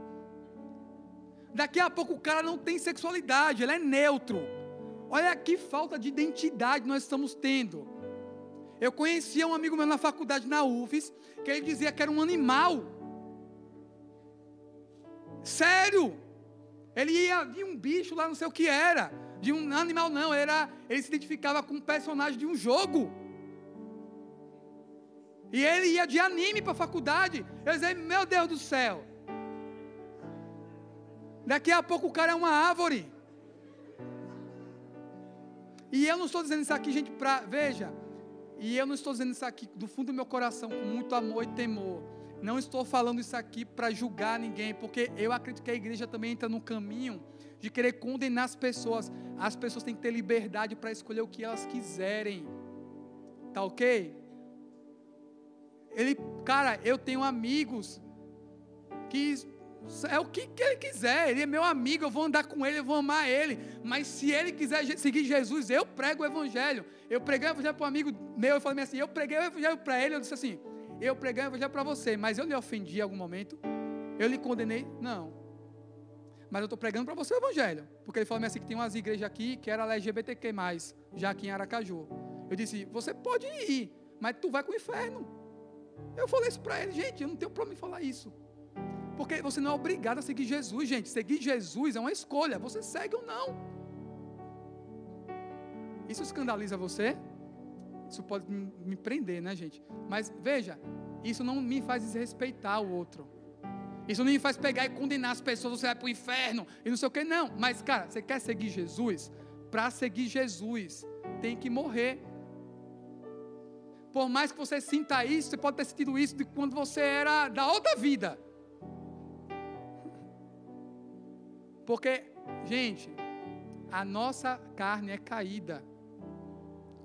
Daqui a pouco o cara não tem sexualidade, ele é neutro. Olha que falta de identidade nós estamos tendo. Eu conhecia um amigo meu na faculdade, na UFES, que ele dizia que era um animal. Sério? Ele ia de um bicho lá, não sei o que era. De um animal, não. Era, ele se identificava com um personagem de um jogo. E ele ia de anime para a faculdade. Eu dizia, meu Deus do céu. Daqui a pouco o cara é uma árvore. E eu não estou dizendo isso aqui, gente, para. Veja. E eu não estou dizendo isso aqui do fundo do meu coração, com muito amor e temor. Não estou falando isso aqui para julgar ninguém, porque eu acredito que a igreja também entra no caminho de querer condenar as pessoas. As pessoas têm que ter liberdade para escolher o que elas quiserem. Tá ok? Ele, cara, eu tenho amigos que é o que, ele quiser. Ele é meu amigo, eu vou andar com ele, eu vou amar ele. Mas se ele quiser seguir Jesus, eu prego o evangelho. Eu preguei o evangelho para um amigo meu, eu falei assim, eu preguei o evangelho para ele, eu disse assim, eu preguei o evangelho para você, mas eu lhe ofendi em algum momento? Eu lhe condenei? Não. Mas eu estou pregando para você o evangelho. Porque ele falou assim que tem umas igrejas aqui que era LGBTQ+, já aqui em Aracaju. Eu disse, você pode ir, mas tu vai com o inferno. Eu falei isso para ele, gente, eu não tenho problema em falar isso. Porque você não é obrigado a seguir Jesus, gente. Seguir Jesus é uma escolha. Você segue ou não. Isso escandaliza você? Isso pode me prender, né, gente? Mas veja, isso não me faz desrespeitar o outro. Isso não me faz pegar e condenar as pessoas, você vai para o inferno e não sei o que, não. Mas, cara, você quer seguir Jesus? Para seguir Jesus, tem que morrer. Por mais que você sinta isso, você pode ter sentido isso de quando você era da outra vida. Porque, gente, a nossa carne é caída.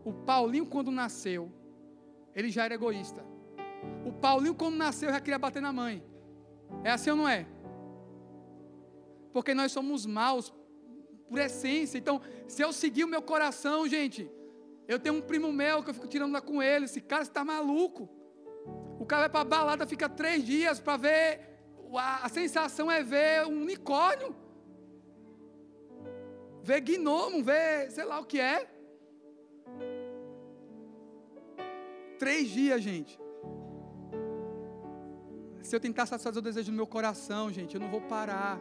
O Paulinho, quando nasceu, ele já era egoísta. O Paulinho, quando nasceu, já queria bater na mãe. É assim ou não é? Porque nós somos maus por essência. Então, se eu seguir o meu coração, gente, eu tenho um primo meu que eu fico tirando lá com ele. Esse cara está maluco. O cara vai para a balada, fica três dias para ver. A, a, sensação é ver um unicórnio. Ver gnomo, ver sei lá o que é. Três dias, gente se eu tentar satisfazer o desejo do meu coração, gente, eu não vou parar.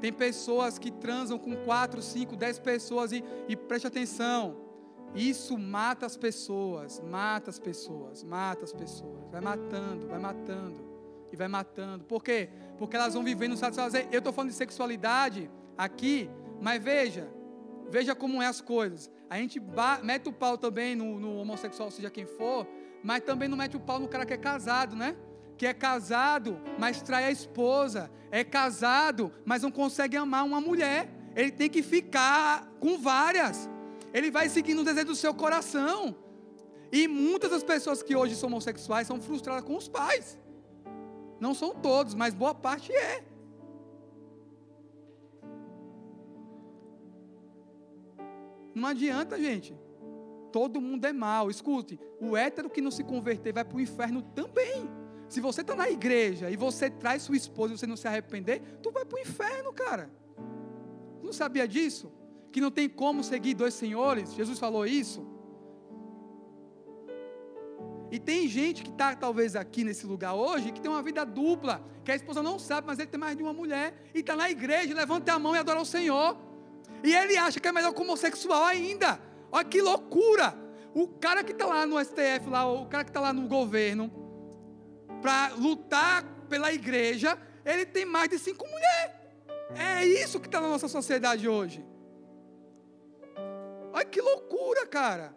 Tem pessoas que transam com quatro, cinco, dez pessoas e, e preste atenção. Isso mata as pessoas, mata as pessoas, mata as pessoas. Vai matando, vai matando e vai matando. Por quê? Porque elas vão vivendo satisfazer. Eu estou falando de sexualidade aqui, mas veja, veja como é as coisas. A gente mete o pau também no, no homossexual, seja quem for, mas também não mete o pau no cara que é casado, né? que é casado, mas trai a esposa, é casado, mas não consegue amar uma mulher, ele tem que ficar com várias, ele vai seguindo o desejo do seu coração. E muitas das pessoas que hoje são homossexuais são frustradas com os pais. Não são todos, mas boa parte é. Não adianta, gente. Todo mundo é mal. Escute, o hétero que não se converter vai para o inferno também. Se você está na igreja e você traz sua esposa e você não se arrepender, tu vai para o inferno, cara. Não sabia disso? Que não tem como seguir dois senhores? Jesus falou isso. E tem gente que está talvez aqui nesse lugar hoje que tem uma vida dupla, que a esposa não sabe, mas ele tem mais de uma mulher, e está na igreja, levanta a mão e adora o Senhor. E ele acha que é melhor que homossexual ainda. Olha que loucura! O cara que está lá no STF, lá, o cara que está lá no governo, para lutar pela igreja, ele tem mais de cinco mulheres. É isso que está na nossa sociedade hoje. Olha que loucura, cara.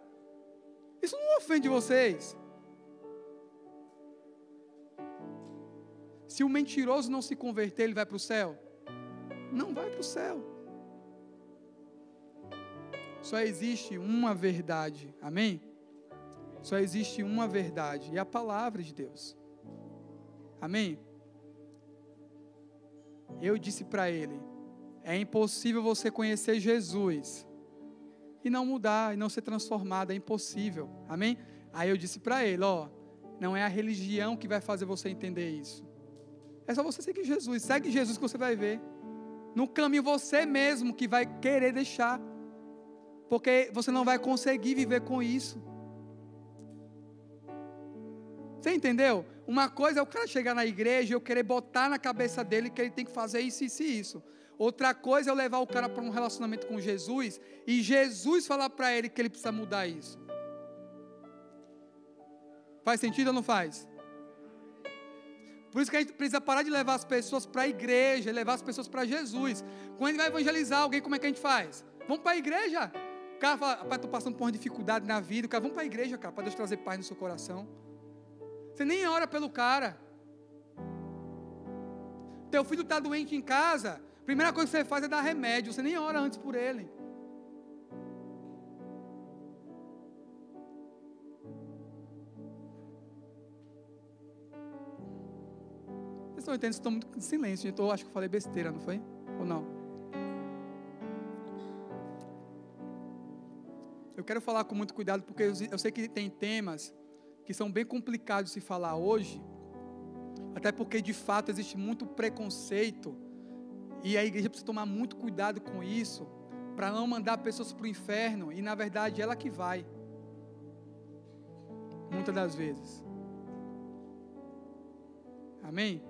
Isso não ofende vocês? Se o mentiroso não se converter, ele vai para o céu? Não vai para o céu. Só existe uma verdade, amém? Só existe uma verdade, e a palavra de Deus. Amém? Eu disse para ele: é impossível você conhecer Jesus e não mudar, e não ser transformado, é impossível. Amém? Aí eu disse para ele: ó, não é a religião que vai fazer você entender isso. É só você seguir Jesus. Segue Jesus que você vai ver. No caminho você mesmo que vai querer deixar. Porque você não vai conseguir viver com isso. Você entendeu? Uma coisa é o cara chegar na igreja e eu querer botar na cabeça dele que ele tem que fazer isso, isso e isso. Outra coisa é eu levar o cara para um relacionamento com Jesus e Jesus falar para ele que ele precisa mudar isso. Faz sentido ou não faz? Por isso que a gente precisa parar de levar as pessoas para a igreja, levar as pessoas para Jesus. Quando a gente vai evangelizar alguém, como é que a gente faz? Vamos para a igreja. Cara fala, rapaz, estou passando por uma dificuldade na vida. O cara, vamos para a igreja, cara, para Deus trazer paz no seu coração. Você nem ora pelo cara. Teu filho está doente em casa. Primeira coisa que você faz é dar remédio. Você nem ora antes por ele. Vocês estão entendendo? Estão muito em silêncio, acho que eu falei besteira, não foi? Ou não? Eu quero falar com muito cuidado, porque eu sei que tem temas que são bem complicados de se falar hoje, até porque de fato existe muito preconceito, e a igreja precisa tomar muito cuidado com isso, para não mandar pessoas para o inferno, e na verdade ela que vai, muitas das vezes. Amém?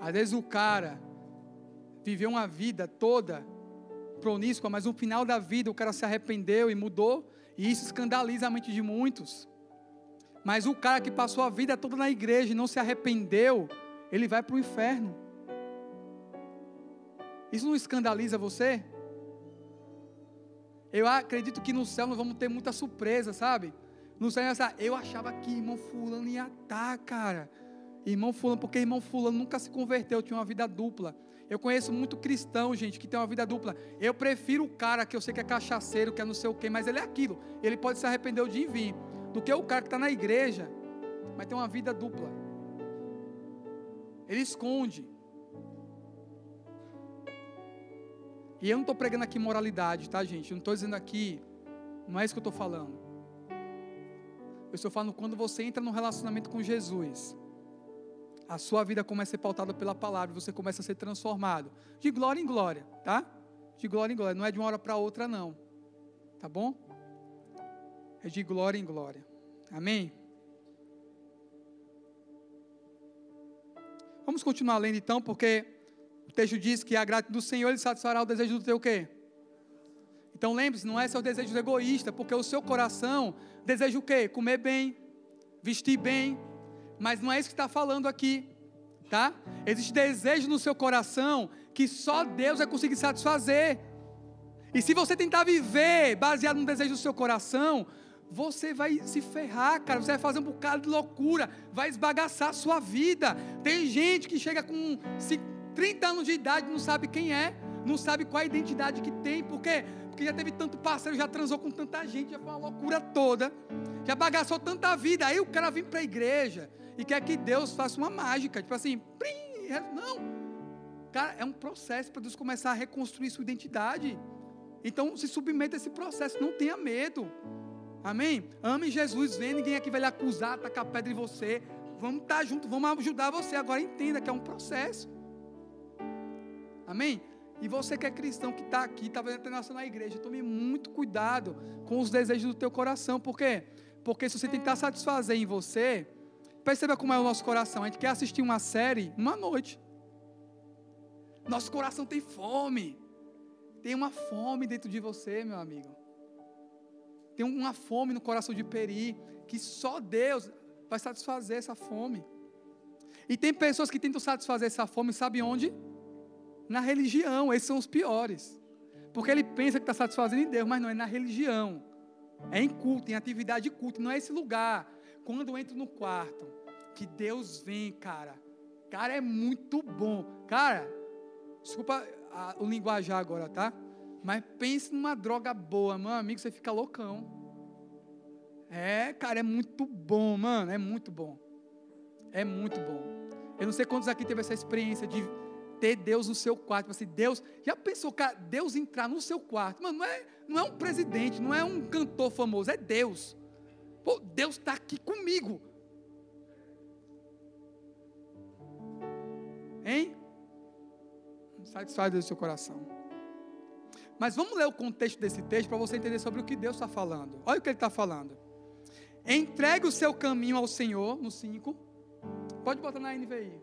Às vezes o cara viveu uma vida toda promíscua, mas no final da vida o cara se arrependeu e mudou, e isso escandaliza a mente de muitos. Mas o cara que passou a vida toda na igreja e não se arrependeu, ele vai para o inferno. Isso não escandaliza você? Eu acredito que no céu nós vamos ter muita surpresa, sabe? No céu, eu achava que irmão fulano ia estar, tá, cara. Irmão fulano, porque irmão fulano nunca se converteu, tinha uma vida dupla. Eu conheço muito cristão, gente, que tem uma vida dupla. Eu prefiro o cara que eu sei que é cachaceiro, que é não sei o quê, mas ele é aquilo. Ele pode se arrepender o dia e vir. Do que o cara que está na igreja, mas tem uma vida dupla. Ele esconde. E eu não estou pregando aqui moralidade, tá, gente? Eu não estou dizendo aqui, não é isso que eu estou falando. Eu estou falando quando você entra num relacionamento com Jesus a sua vida começa a ser pautada pela palavra, você começa a ser transformado. De glória em glória, tá? De glória em glória. Não é de uma hora para outra, não. Tá bom? É de glória em glória. Amém? Vamos continuar lendo então, porque o texto diz que a graça do Senhor ele satisfará o desejo do teu quê? Então lembre-se, não é seu desejo egoísta, porque o seu coração deseja o quê? Comer bem, vestir bem, mas não é isso que está falando aqui, tá? Existe desejo no seu coração que só Deus vai conseguir satisfazer. E se você tentar viver baseado no desejo do seu coração, você vai se ferrar, cara. Você vai fazer um bocado de loucura, vai esbagaçar a sua vida. Tem gente que chega com 30 anos de idade, não sabe quem é, não sabe qual a identidade que tem, por quê? Porque já teve tanto parceiro, já transou com tanta gente, já foi uma loucura toda, já bagaçou tanta vida. Aí o cara vem para a igreja, e quer que Deus faça uma mágica, tipo assim, plim, não. Cara, é um processo para Deus começar a reconstruir sua identidade. Então, se submeta a esse processo, não tenha medo. Amém? Ame Jesus, vem, ninguém aqui vai lhe acusar, tacar pedra em você. Vamos estar tá junto, vamos ajudar você. Agora entenda que é um processo. Amém? E você que é cristão, que está aqui, está vendo a na igreja, tome muito cuidado com os desejos do teu coração. Por quê? Porque se você tentar satisfazer em você, Perceba como é o nosso coração. A gente quer assistir uma série uma noite. Nosso coração tem fome. Tem uma fome dentro de você, meu amigo. Tem uma fome no coração de Peri que só Deus vai satisfazer essa fome. E tem pessoas que tentam satisfazer essa fome, sabe onde? Na religião. Esses são os piores. Porque ele pensa que está satisfazendo em Deus, mas não é na religião. É em culto, em atividade de culto. Não é esse lugar. Quando eu entro no quarto, que Deus vem, cara. Cara, é muito bom. Cara, desculpa a, o linguajar agora, tá? Mas pense numa droga boa, meu amigo, você fica loucão. É, cara, é muito bom, mano, é muito bom. É muito bom. Eu não sei quantos aqui teve essa experiência de ter Deus no seu quarto. Assim, Deus, já pensou, cara, Deus entrar no seu quarto? Mano, não é, não é um presidente, não é um cantor famoso, é Deus. Pô, Deus está aqui comigo. Hein? Satisfaz do seu coração. Mas vamos ler o contexto desse texto para você entender sobre o que Deus está falando. Olha o que ele está falando. Entregue o seu caminho ao Senhor, no 5. Pode botar na NVI.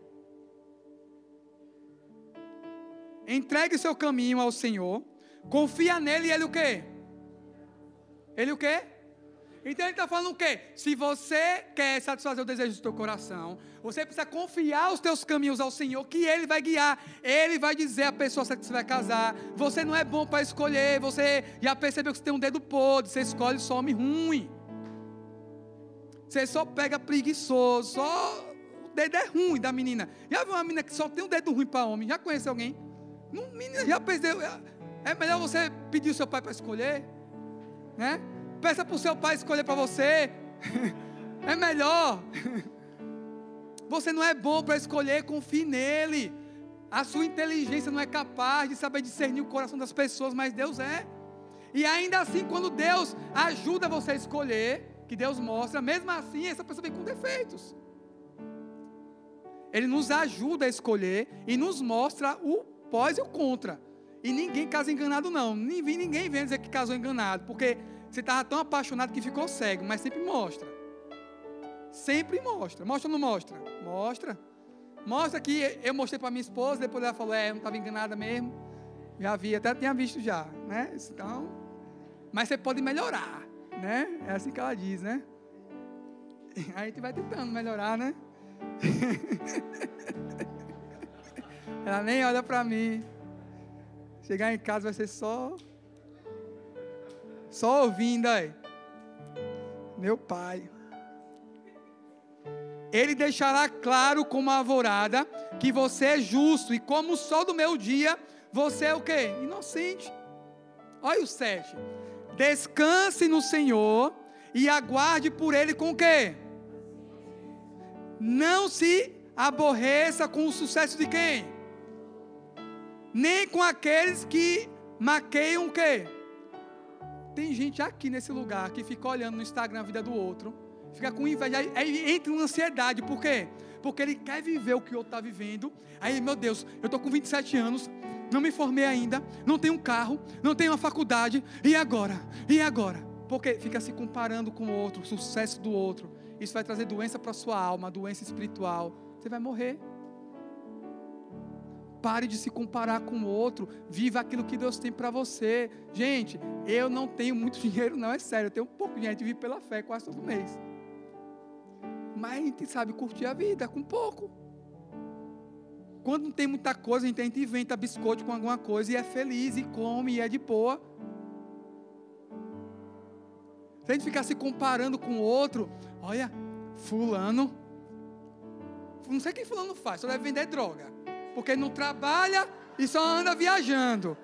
Entregue o seu caminho ao Senhor. Confia nele e ele o quê? Ele o quê? Então ele está falando o quê? Se você quer satisfazer o desejo do teu coração, você precisa confiar os teus caminhos ao Senhor, que Ele vai guiar. Ele vai dizer a pessoa que você vai casar. Você não é bom para escolher. Você já percebeu que você tem um dedo podre. Você escolhe só homem ruim. Você só pega preguiçoso. Só o dedo é ruim da menina. Já viu uma menina que só tem um dedo ruim para homem? Já conhece alguém? Não, menina, já perdeu. É melhor você pedir o seu pai para escolher, né? Peça para o seu pai escolher para você. É melhor. Você não é bom para escolher, confie nele. A sua inteligência não é capaz de saber discernir o coração das pessoas, mas Deus é. E ainda assim, quando Deus ajuda você a escolher, que Deus mostra, mesmo assim, essa pessoa vem com defeitos. Ele nos ajuda a escolher e nos mostra o pós e o contra. E ninguém casa enganado, não. Ninguém, ninguém vem dizer que casou enganado, porque você estava tão apaixonado que ficou cego, mas sempre mostra. Sempre mostra. Mostra ou não mostra? Mostra. Mostra que eu mostrei para minha esposa, depois ela falou, é, não estava enganada mesmo. Já vi, até tinha visto já, né? Então, mas você pode melhorar, né? É assim que ela diz, né? Aí a gente vai tentando melhorar, né? ela nem olha para mim. Chegar em casa vai ser só só ouvindo aí. Meu pai. Ele deixará claro como a alvorada que você é justo e como o sol do meu dia, você é o quê? Inocente. Olha o 7. Descanse no Senhor e aguarde por ele com o quê? Não se aborreça com o sucesso de quem? Nem com aqueles que maqueiam o quê? Tem gente aqui nesse lugar que fica olhando no Instagram a vida do outro fica com inveja, aí, entra uma ansiedade, por quê? Porque ele quer viver o que o outro está vivendo. Aí, meu Deus, eu estou com 27 anos, não me formei ainda, não tenho um carro, não tenho uma faculdade, e agora? E agora? Porque fica se comparando com o outro, o sucesso do outro. Isso vai trazer doença para sua alma, doença espiritual. Você vai morrer. Pare de se comparar com o outro. Viva aquilo que Deus tem para você. Gente, eu não tenho muito dinheiro, não, é sério. Eu tenho pouco dinheiro. Gente vive pela fé quase todo mês. Mas a gente sabe curtir a vida com pouco. Quando não tem muita coisa, gente, a gente inventa biscoito com alguma coisa e é feliz e come e é de boa. Se a gente ficar se comparando com o outro, olha, fulano, não sei o que fulano faz, só deve vender droga. Porque não trabalha e só anda viajando.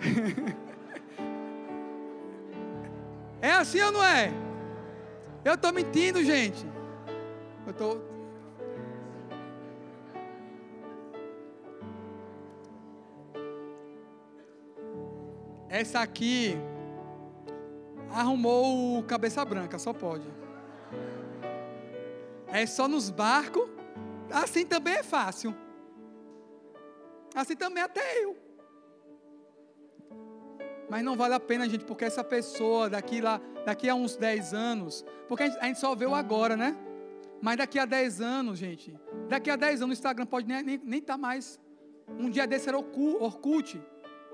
é assim ou não é? Eu estou mentindo, gente. Eu tô. Essa aqui arrumou o cabeça branca, só pode. É só nos barcos. Assim também é fácil. Assim também até eu. Mas não vale a pena, gente, porque essa pessoa daqui, lá, daqui a uns 10 anos, porque a gente, a gente só vê o agora, né? Mas daqui a 10 anos, gente, daqui a 10 anos o Instagram pode nem estar nem, nem tá mais. Um dia desse era Orkut.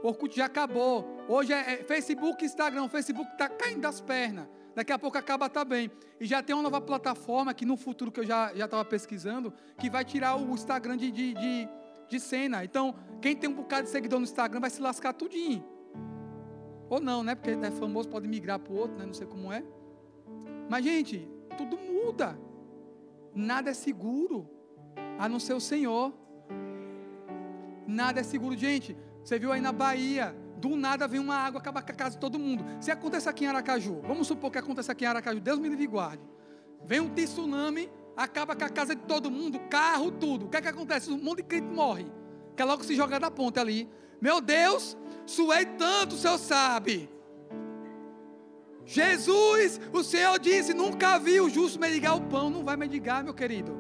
Orkut já acabou. Hoje é, é Facebook Instagram. O Facebook está caindo das pernas. Daqui a pouco acaba também. E já tem uma nova plataforma que no futuro que eu já estava pesquisando, que vai tirar o Instagram de, de, de, de cena. Então, quem tem um bocado de seguidor no Instagram vai se lascar tudinho. Ou não, né? Porque é famoso, pode migrar para o outro, né? Não sei como é. Mas, gente, tudo muda. Nada é seguro a não ser o Senhor. Nada é seguro. Gente, você viu aí na Bahia, do nada vem uma água, acaba com a casa de todo mundo. Se acontecer aqui em Aracaju, vamos supor que aconteça aqui em Aracaju, Deus me livre e guarde. Vem um tsunami, acaba com a casa de todo mundo, carro, tudo. O que é que acontece? Um monte de crente morre. Quer logo se jogar da ponte ali. Meu Deus, suei tanto, o Senhor sabe. Jesus, o Senhor disse: nunca vi o justo mendigar o pão. Não vai mendigar, meu querido.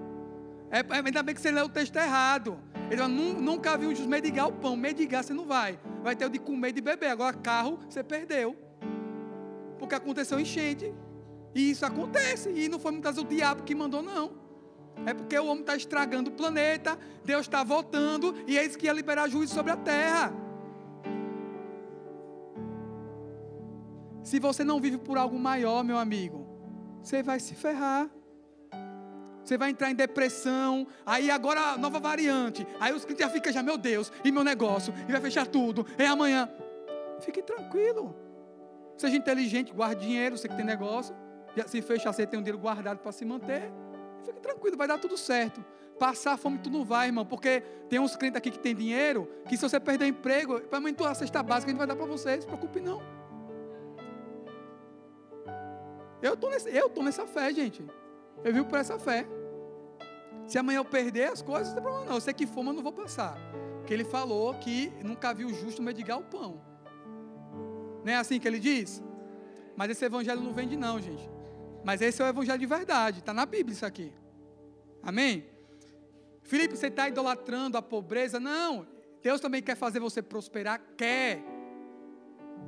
É, é ainda bem que você leu o texto errado. Ele falou, nunca vi o justo mendigar o pão. Mendigar você não vai. Vai ter o de comer e de beber. Agora, carro, você perdeu. Porque aconteceu enchente. E isso acontece. E não foi muitas vezes o diabo que mandou, não. É porque o homem está estragando o planeta. Deus está voltando. E é isso que ia liberar juízo sobre a terra. Se você não vive por algo maior, meu amigo, você vai se ferrar. Você vai entrar em depressão. Aí agora nova variante. Aí os clientes já ficam já, meu Deus, e meu negócio, e vai fechar tudo. É amanhã. Fique tranquilo. Seja inteligente, guarde dinheiro, você que tem negócio. Se fechar, você tem um dinheiro guardado para se manter. Fique tranquilo, vai dar tudo certo. Passar fome tu não vai, irmão, porque tem uns clientes aqui que tem dinheiro, que se você perder emprego, para aumentar a cesta básica, a gente vai dar para você, não se preocupe não. Eu estou nessa fé, gente. Eu vivo por essa fé. Se amanhã eu perder as coisas, não tem problema não. Eu sei que fome eu não vou passar. Porque ele falou que nunca viu o justo medigar o pão. Não é assim que ele diz? Mas esse evangelho não vende não, gente. Mas esse é o evangelho de verdade. Está na Bíblia isso aqui. Amém? Felipe, você está idolatrando a pobreza? Não. Deus também quer fazer você prosperar. Quer.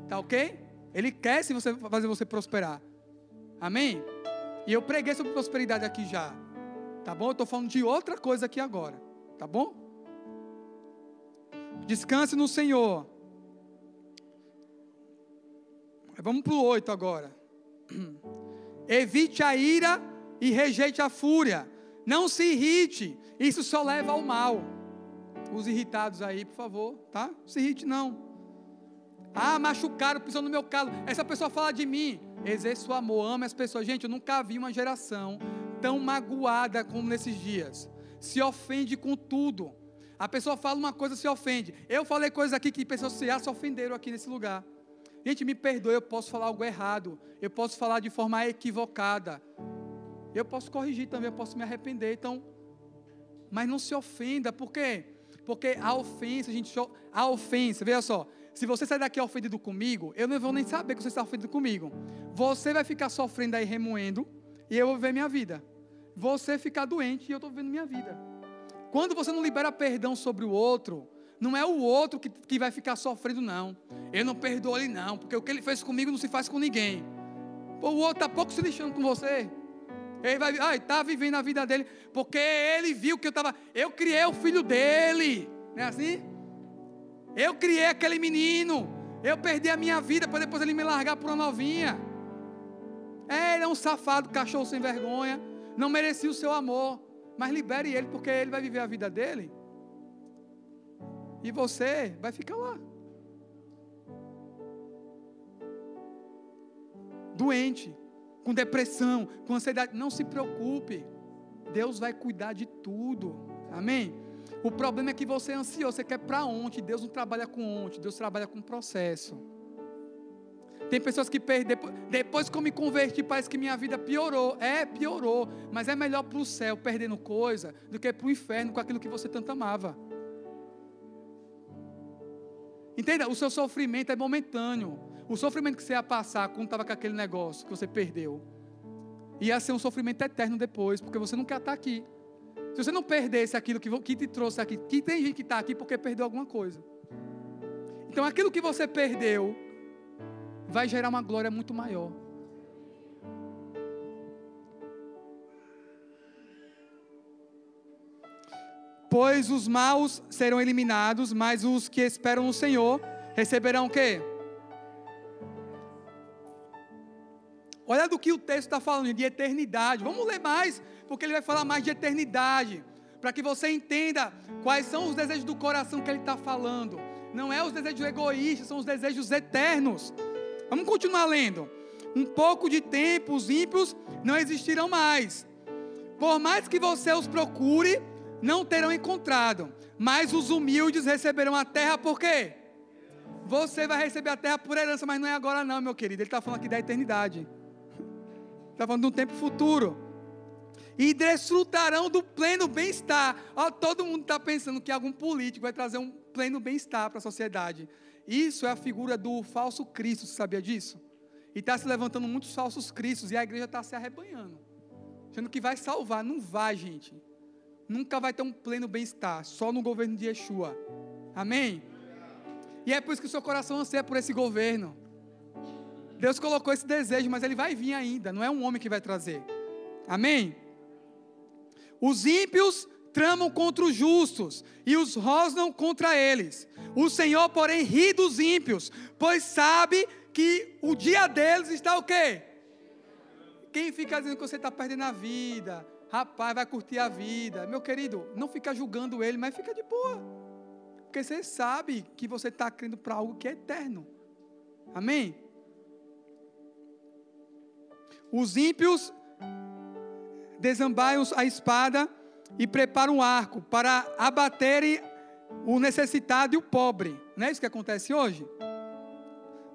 Tá ok? Ele quer se você fazer você prosperar. Amém? E eu preguei sobre prosperidade aqui já. Tá bom? Eu estou falando de outra coisa aqui agora. Tá bom? Descanse no Senhor. Vamos para o 8 agora. Evite a ira e rejeite a fúria. Não se irrite, isso só leva ao mal. Os irritados aí, por favor, tá? Não se irrite não. Ah, machucaram, pisou no meu calo. Essa pessoa fala de mim. Exerça o amor, ame as pessoas. Gente, eu nunca vi uma geração tão magoada como nesses dias. Se ofende com tudo. A pessoa fala uma coisa, se ofende. Eu falei coisas aqui que pessoas já se ofenderam aqui nesse lugar. Gente, me perdoe, eu posso falar algo errado. Eu posso falar de forma equivocada. Eu posso corrigir também, eu posso me arrepender. Então, mas não se ofenda, por quê? Porque a ofensa, a gente, a ofensa, veja só, se você sair daqui ofendido comigo, eu não vou nem saber que você está ofendido comigo. Você vai ficar sofrendo aí, remoendo, e eu vou viver minha vida. Você ficar doente e eu estou vivendo minha vida. Quando você não libera perdão sobre o outro, não é o outro que, que vai ficar sofrendo, não. Eu não perdoo ele, não, porque o que ele fez comigo não se faz com ninguém. Pô, o outro está pouco se lixando com você. Ele vai, ai, está vivendo a vida dele, porque ele viu que eu estava. Eu criei o filho dele. Não é assim? Eu criei aquele menino. Eu perdi a minha vida para depois ele me largar por uma novinha. É, ele é um safado, cachorro sem vergonha. Não merecia o seu amor. Mas libere ele, porque ele vai viver a vida dele. E você vai ficar lá. Doente, com depressão, com ansiedade. Não se preocupe. Deus vai cuidar de tudo. Amém? O problema é que você é ansioso, você quer para ontem. Deus não trabalha com ontem, Deus trabalha com processo. Tem pessoas que perdem, depois que eu me converti, parece que minha vida piorou. É, piorou. Mas é melhor para o céu perdendo coisa do que para o inferno com aquilo que você tanto amava. Entenda, o seu sofrimento é momentâneo. O sofrimento que você ia passar quando estava com aquele negócio que você perdeu, ia ser um sofrimento eterno depois, porque você não quer estar aqui. Se você não perdesse aquilo que, que te trouxe aqui, que tem gente que está aqui porque perdeu alguma coisa. Então aquilo que você perdeu vai gerar uma glória muito maior. Pois os maus serão eliminados, mas os que esperam no Senhor receberão o quê? Olha do que o texto está falando, de eternidade. Vamos ler mais, porque ele vai falar mais de eternidade. Para que você entenda quais são os desejos do coração que ele está falando. Não é os desejos egoístas, são os desejos eternos. Vamos continuar lendo. Um pouco de tempo, os ímpios não existirão mais. Por mais que você os procure, não terão encontrado, mas os humildes receberão a terra por quê? Você vai receber a terra por herança, mas não é agora não, meu querido. Ele está falando aqui da eternidade. Está falando de um tempo futuro. E desfrutarão do pleno bem-estar. Todo mundo está pensando que algum político vai trazer um pleno bem-estar para a sociedade. Isso é a figura do falso Cristo, você sabia disso? E está se levantando muitos falsos cristos e a igreja está se arrebanhando. Achando que vai salvar. Não vai, gente nunca vai ter um pleno bem-estar, só no governo de Yeshua. Amém? E é por isso que o seu coração anseia por esse governo. Deus colocou esse desejo, mas ele vai vir ainda, não é um homem que vai trazer. Amém? Os ímpios tramam contra os justos e os rosnam contra eles. O Senhor, porém, ri dos ímpios, pois sabe que o dia deles está o quê? Quem fica dizendo que você está perdendo a vida, Rapaz, vai curtir a vida. Meu querido, não fica julgando ele, mas fica de boa. Porque você sabe que você está crendo para algo que é eterno. Amém? Os ímpios desambaiam a espada e preparam um arco para abaterem o necessitado e o pobre. Não é isso que acontece hoje?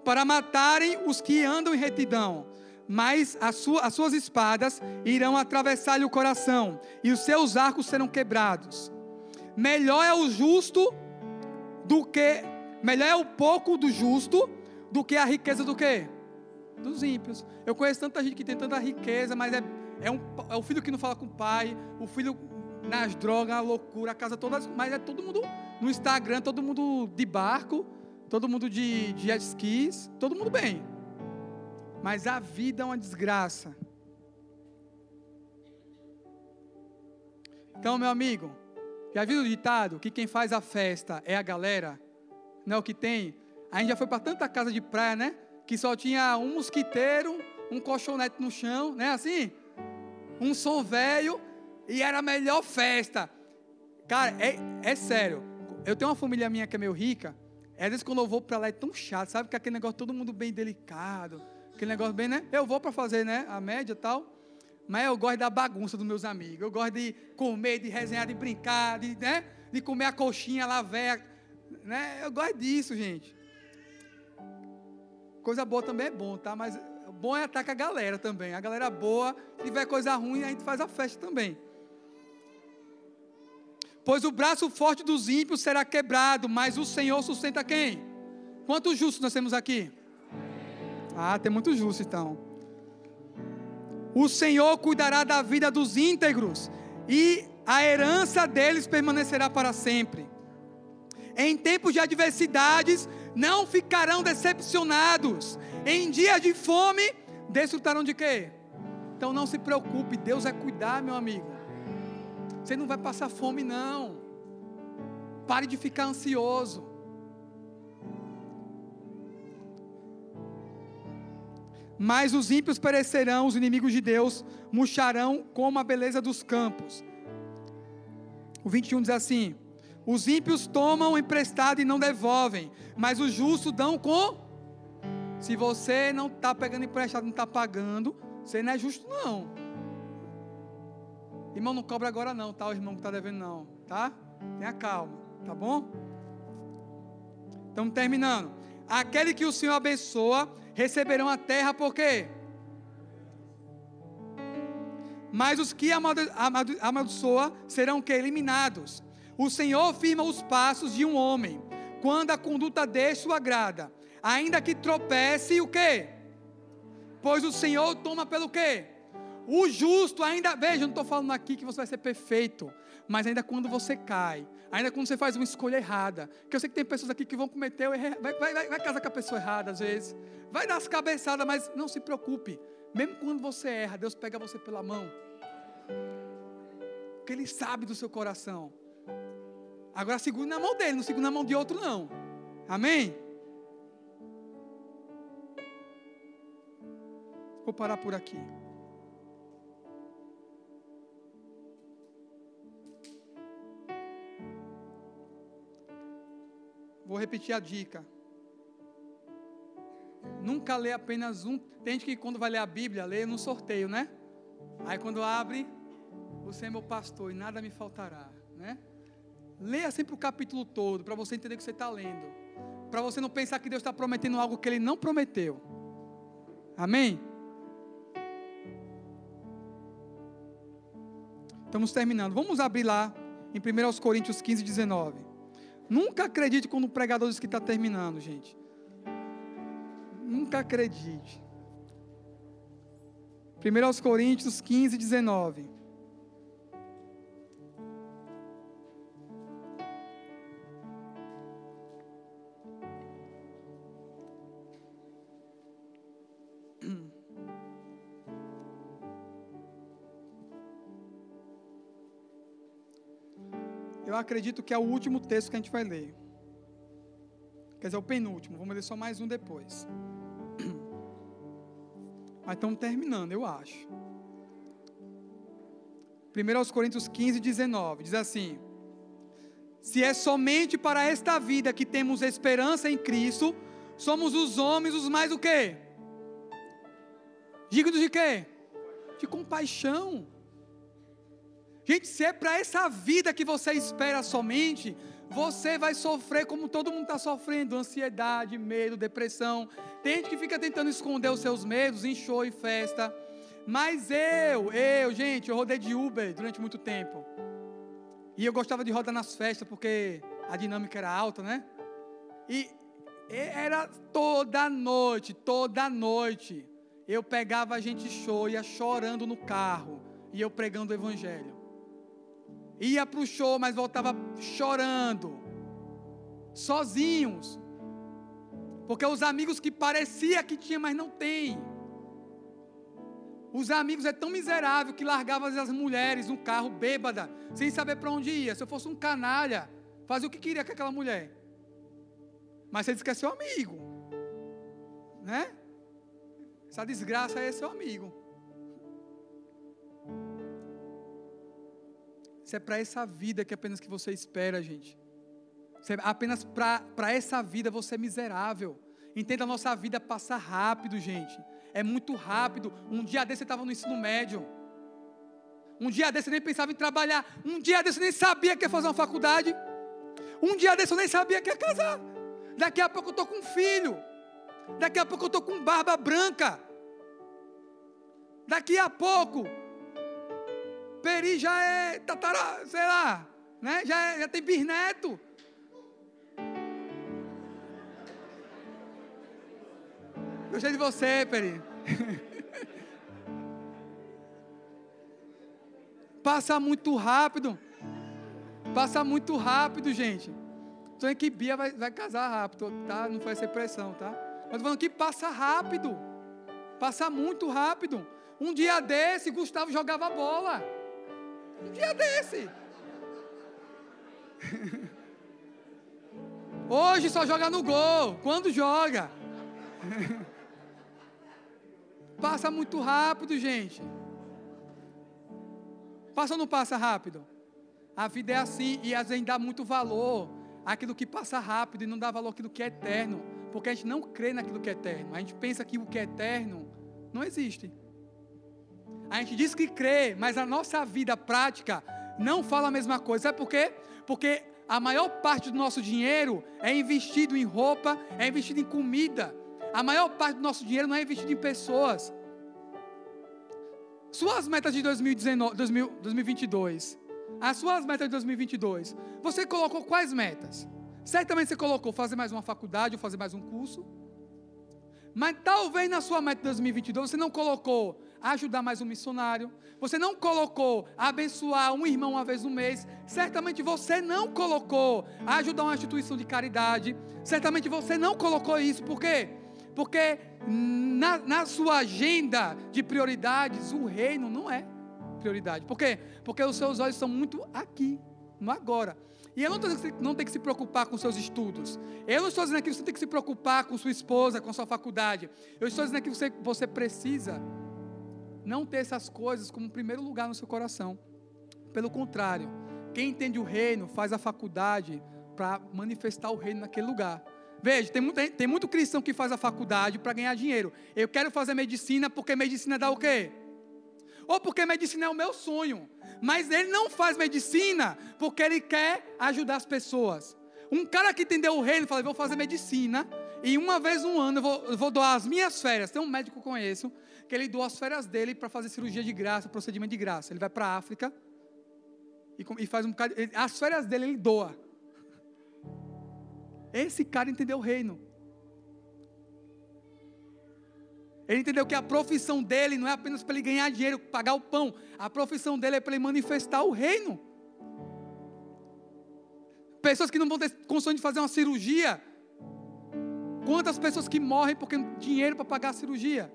Para matarem os que andam em retidão. Mas as, sua, as suas espadas irão atravessar-lhe o coração, e os seus arcos serão quebrados. Melhor é o justo do que. Melhor é o pouco do justo do que a riqueza do quê? Dos ímpios. Eu conheço tanta gente que tem tanta riqueza, mas é, é, um, é o filho que não fala com o pai, o filho nas drogas, a loucura, a casa toda, mas é todo mundo no Instagram, todo mundo de barco, todo mundo de, de skis, todo mundo bem. Mas a vida é uma desgraça. Então, meu amigo, já viu o ditado que quem faz a festa é a galera? Não é o que tem? A gente já foi para tanta casa de praia, né? Que só tinha um mosquiteiro, um colchonete no chão, né? Assim? Um som velho e era a melhor festa. Cara, é, é sério. Eu tenho uma família minha que é meio rica. Às vezes quando eu vou para lá é tão chato, sabe? Que aquele negócio todo mundo bem delicado aquele negócio bem, né? Eu vou para fazer, né? A média e tal. Mas eu gosto da bagunça dos meus amigos. Eu gosto de comer, de resenhar, de brincar, de, né? de comer a coxinha lá, velha. Né? Eu gosto disso, gente. Coisa boa também é bom, tá? Mas bom é com a galera também. A galera boa, se tiver coisa ruim, a gente faz a festa também. Pois o braço forte dos ímpios será quebrado, mas o Senhor sustenta quem? Quantos justos nós temos aqui? Ah, tem muito justo então. O Senhor cuidará da vida dos íntegros e a herança deles permanecerá para sempre. Em tempos de adversidades, não ficarão decepcionados. Em dias de fome, desfrutarão de quê? Então não se preocupe, Deus vai cuidar, meu amigo. Você não vai passar fome, não. Pare de ficar ansioso. Mas os ímpios perecerão, os inimigos de Deus murcharão como a beleza dos campos. O 21 diz assim: Os ímpios tomam emprestado e não devolvem, mas os justos dão com. Se você não está pegando emprestado, não está pagando, você não é justo, não. Irmão, não cobra agora, não, tá? O irmão que está devendo, não, tá? Tenha calma, tá bom? Estamos terminando. Aquele que o Senhor abençoa, receberão a terra por quê? Mas os que amaldiçoa serão que eliminados. O Senhor firma os passos de um homem, quando a conduta deste o agrada, ainda que tropece o quê? Pois o Senhor toma pelo quê? O justo ainda, veja, eu não estou falando aqui que você vai ser perfeito, mas ainda quando você cai, ainda quando você faz uma escolha errada, que eu sei que tem pessoas aqui que vão cometer, vai, vai, vai, vai casar com a pessoa errada às vezes, vai dar as cabeçadas, mas não se preocupe, mesmo quando você erra, Deus pega você pela mão, porque Ele sabe do seu coração. Agora segure na mão dele, não segure na mão de outro, não. Amém? Vou parar por aqui. Vou repetir a dica. Nunca lê apenas um. Tem gente que quando vai ler a Bíblia, lê no sorteio, né? Aí quando abre, você é meu pastor e nada me faltará, né? Leia sempre o capítulo todo, para você entender o que você está lendo. Para você não pensar que Deus está prometendo algo que Ele não prometeu. Amém? Estamos terminando. Vamos abrir lá em 1 Coríntios 15, 19. Nunca acredite quando o pregador diz que está terminando, gente. Nunca acredite. 1 Coríntios 15, 19. Eu acredito que é o último texto que a gente vai ler. Quer dizer, o penúltimo. Vamos ler só mais um depois. Mas estamos terminando, eu acho. 1 Coríntios 15, 19. Diz assim: Se é somente para esta vida que temos esperança em Cristo, somos os homens os mais o quê? Dignos de quê? De compaixão. Gente, se é para essa vida que você espera somente, você vai sofrer como todo mundo está sofrendo: ansiedade, medo, depressão. Tem gente que fica tentando esconder os seus medos em show e festa. Mas eu, eu, gente, eu rodei de Uber durante muito tempo. E eu gostava de rodar nas festas porque a dinâmica era alta, né? E era toda noite, toda noite. Eu pegava a gente show, ia chorando no carro, e eu pregando o evangelho. Ia para o show, mas voltava chorando, sozinhos. Porque os amigos que parecia que tinha, mas não tem. Os amigos é tão miserável que largava as mulheres no carro bêbada, sem saber para onde ia. Se eu fosse um canalha, fazia o que queria com aquela mulher. Mas você disse que é seu amigo. Né? Essa desgraça é seu amigo. Isso é para essa vida que apenas que você espera, gente. É apenas para essa vida você é miserável. Entenda, a nossa vida passa rápido, gente é muito rápido. Um dia desse você estava no ensino médio. Um dia desse você nem pensava em trabalhar. Um dia desse você nem sabia que ia fazer uma faculdade. Um dia desse eu nem sabia que ia casar. Daqui a pouco eu estou com um filho. Daqui a pouco eu estou com barba branca. Daqui a pouco, Peri já é tatara, sei lá, né? já, é, já tem bisneto. Gostei de você, Peri. Passa muito rápido. Passa muito rápido, gente. Estou dizendo que Bia vai, vai casar rápido, tá? Não foi essa pressão, tá? Mas falando que passa rápido. Passa muito rápido. Um dia desse, Gustavo jogava bola. Um dia desse. Hoje só joga no gol. Quando joga? Passa muito rápido, gente. Passa ou não passa rápido? A vida é assim e às vezes dá muito valor àquilo que passa rápido e não dá valor àquilo que é eterno, porque a gente não crê naquilo que é eterno. A gente pensa que o que é eterno não existe. A gente diz que crê, mas a nossa vida prática não fala a mesma coisa. Sabe por quê? Porque a maior parte do nosso dinheiro é investido em roupa, é investido em comida, a maior parte do nosso dinheiro não é investido em pessoas. Suas metas de 2019, 2022. As suas metas de 2022. Você colocou quais metas? Certamente você colocou fazer mais uma faculdade ou fazer mais um curso. Mas talvez na sua meta de 2022 você não colocou ajudar mais um missionário. Você não colocou abençoar um irmão uma vez no mês. Certamente você não colocou ajudar uma instituição de caridade. Certamente você não colocou isso. Por quê? Porque na, na sua agenda de prioridades, o reino não é prioridade. Por quê? Porque os seus olhos estão muito aqui, no agora. E eu não estou dizendo que não tem que se preocupar com seus estudos. Eu não estou dizendo que você tem que se preocupar com sua esposa, com sua faculdade. Eu estou dizendo que você, você precisa não ter essas coisas como primeiro lugar no seu coração. Pelo contrário, quem entende o reino faz a faculdade para manifestar o reino naquele lugar. Veja, tem muito, tem muito cristão que faz a faculdade para ganhar dinheiro. Eu quero fazer medicina porque medicina dá o quê? Ou porque medicina é o meu sonho. Mas ele não faz medicina porque ele quer ajudar as pessoas. Um cara que entendeu o reino fala: vou fazer medicina e uma vez no ano eu vou, eu vou doar as minhas férias. Tem um médico que eu conheço que ele doa as férias dele para fazer cirurgia de graça, procedimento de graça. Ele vai para a África e, e, faz um bocado. As férias dele ele doa. Esse cara entendeu o reino. Ele entendeu que a profissão dele não é apenas para ele ganhar dinheiro, pagar o pão. A profissão dele é para ele manifestar o reino. Pessoas que não vão ter condições de fazer uma cirurgia. Quantas pessoas que morrem porque não tem dinheiro para pagar a cirurgia?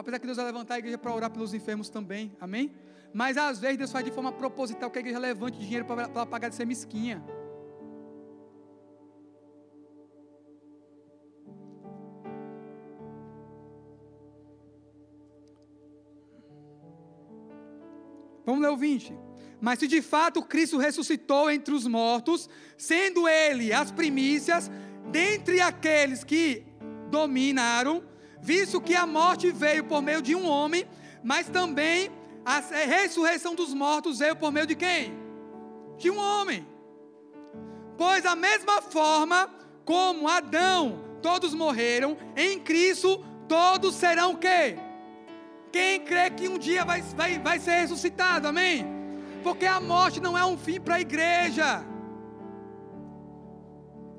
Apesar que Deus vai levantar a igreja para orar pelos enfermos também, amém? Mas às vezes Deus faz de forma proposital que a igreja levante dinheiro para ela pagar de ser mesquinha. Vamos ler o 20. Mas se de fato Cristo ressuscitou entre os mortos, sendo Ele as primícias dentre aqueles que dominaram, visto que a morte veio por meio de um homem, mas também a ressurreição dos mortos veio por meio de quem? de um homem. Pois da mesma forma como Adão, todos morreram, em Cristo todos serão quê? Quem crê que um dia vai, vai, vai ser ressuscitado, amém? Porque a morte não é um fim para a igreja.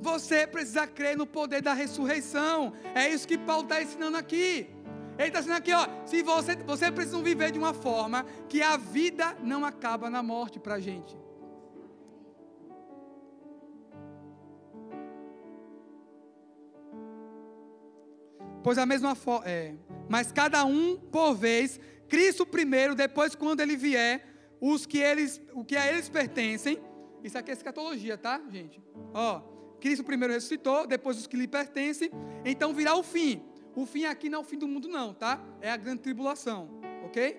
Você precisa crer no poder da ressurreição. É isso que Paulo está ensinando aqui. Ele está dizendo aqui, ó, se você, você precisa viver de uma forma que a vida não acaba na morte para a gente. Pois a mesma forma, é, mas cada um por vez, Cristo primeiro, depois quando ele vier, os que eles, o que a eles pertencem. Isso aqui é escatologia, tá, gente? Ó, Cristo primeiro ressuscitou, depois os que lhe pertencem, então virá o fim. O fim aqui não é o fim do mundo, não, tá? É a grande tribulação, ok?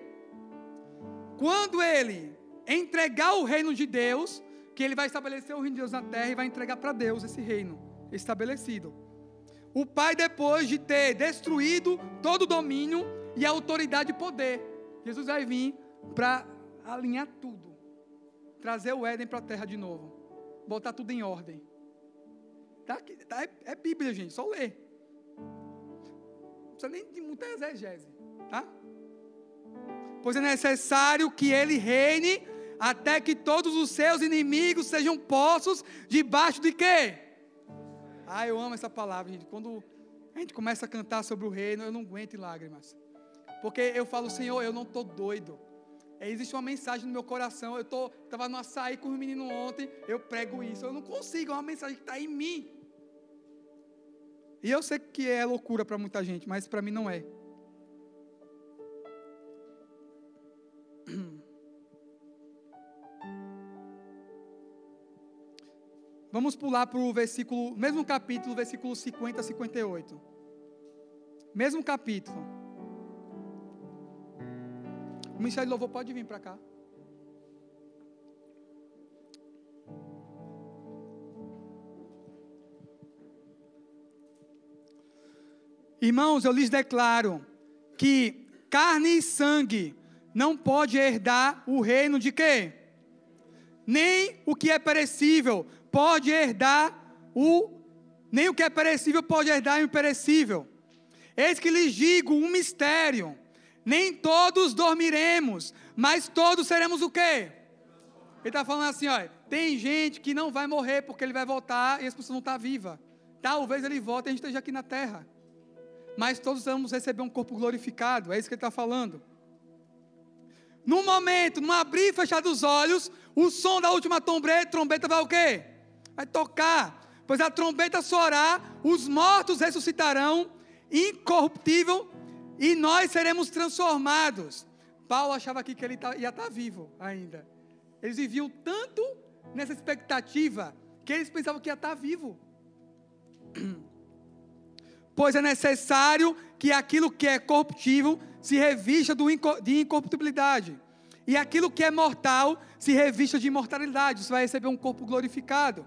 Quando ele entregar o reino de Deus, que ele vai estabelecer o reino de Deus na terra e vai entregar para Deus esse reino estabelecido. O Pai, depois de ter destruído todo o domínio e a autoridade e poder, Jesus vai vir para alinhar tudo, trazer o Éden para a terra de novo, botar tudo em ordem. Tá, tá, é, é Bíblia, gente, só ler precisa nem de muita exegese, tá? Pois é necessário que ele reine até que todos os seus inimigos sejam postos debaixo de quê? Ah, eu amo essa palavra, gente. Quando a gente começa a cantar sobre o reino, eu não aguento lágrimas. Porque eu falo, Senhor, eu não estou doido. É, existe uma mensagem no meu coração. Eu estava no açaí com o menino ontem, eu prego isso. Eu não consigo, é uma mensagem que está em mim. E eu sei que é loucura para muita gente, mas para mim não é. Vamos pular para o versículo, mesmo capítulo, versículo 50 a 58. Mesmo capítulo. O Ministério de Louvor pode vir para cá. Irmãos, eu lhes declaro que carne e sangue não pode herdar o reino de quê? Nem o que é perecível pode herdar o nem o que é perecível pode herdar o imperecível. Eis que lhes digo um mistério: nem todos dormiremos, mas todos seremos o quê? Ele está falando assim, ó, tem gente que não vai morrer porque ele vai voltar e essa pessoa não está viva. Talvez ele volte e a gente esteja aqui na terra mas todos vamos receber um corpo glorificado, é isso que ele está falando. No momento, no abrir e fechar dos olhos, o som da última trombeta, trombeta vai o quê? Vai tocar, pois a trombeta soará, os mortos ressuscitarão, incorruptível, e nós seremos transformados. Paulo achava aqui que ele tá, ia estar tá vivo ainda. Eles viviam tanto nessa expectativa que eles pensavam que ia estar tá vivo. pois é necessário que aquilo que é corruptível se revista de incorruptibilidade, e aquilo que é mortal se revista de imortalidade. Você vai receber um corpo glorificado.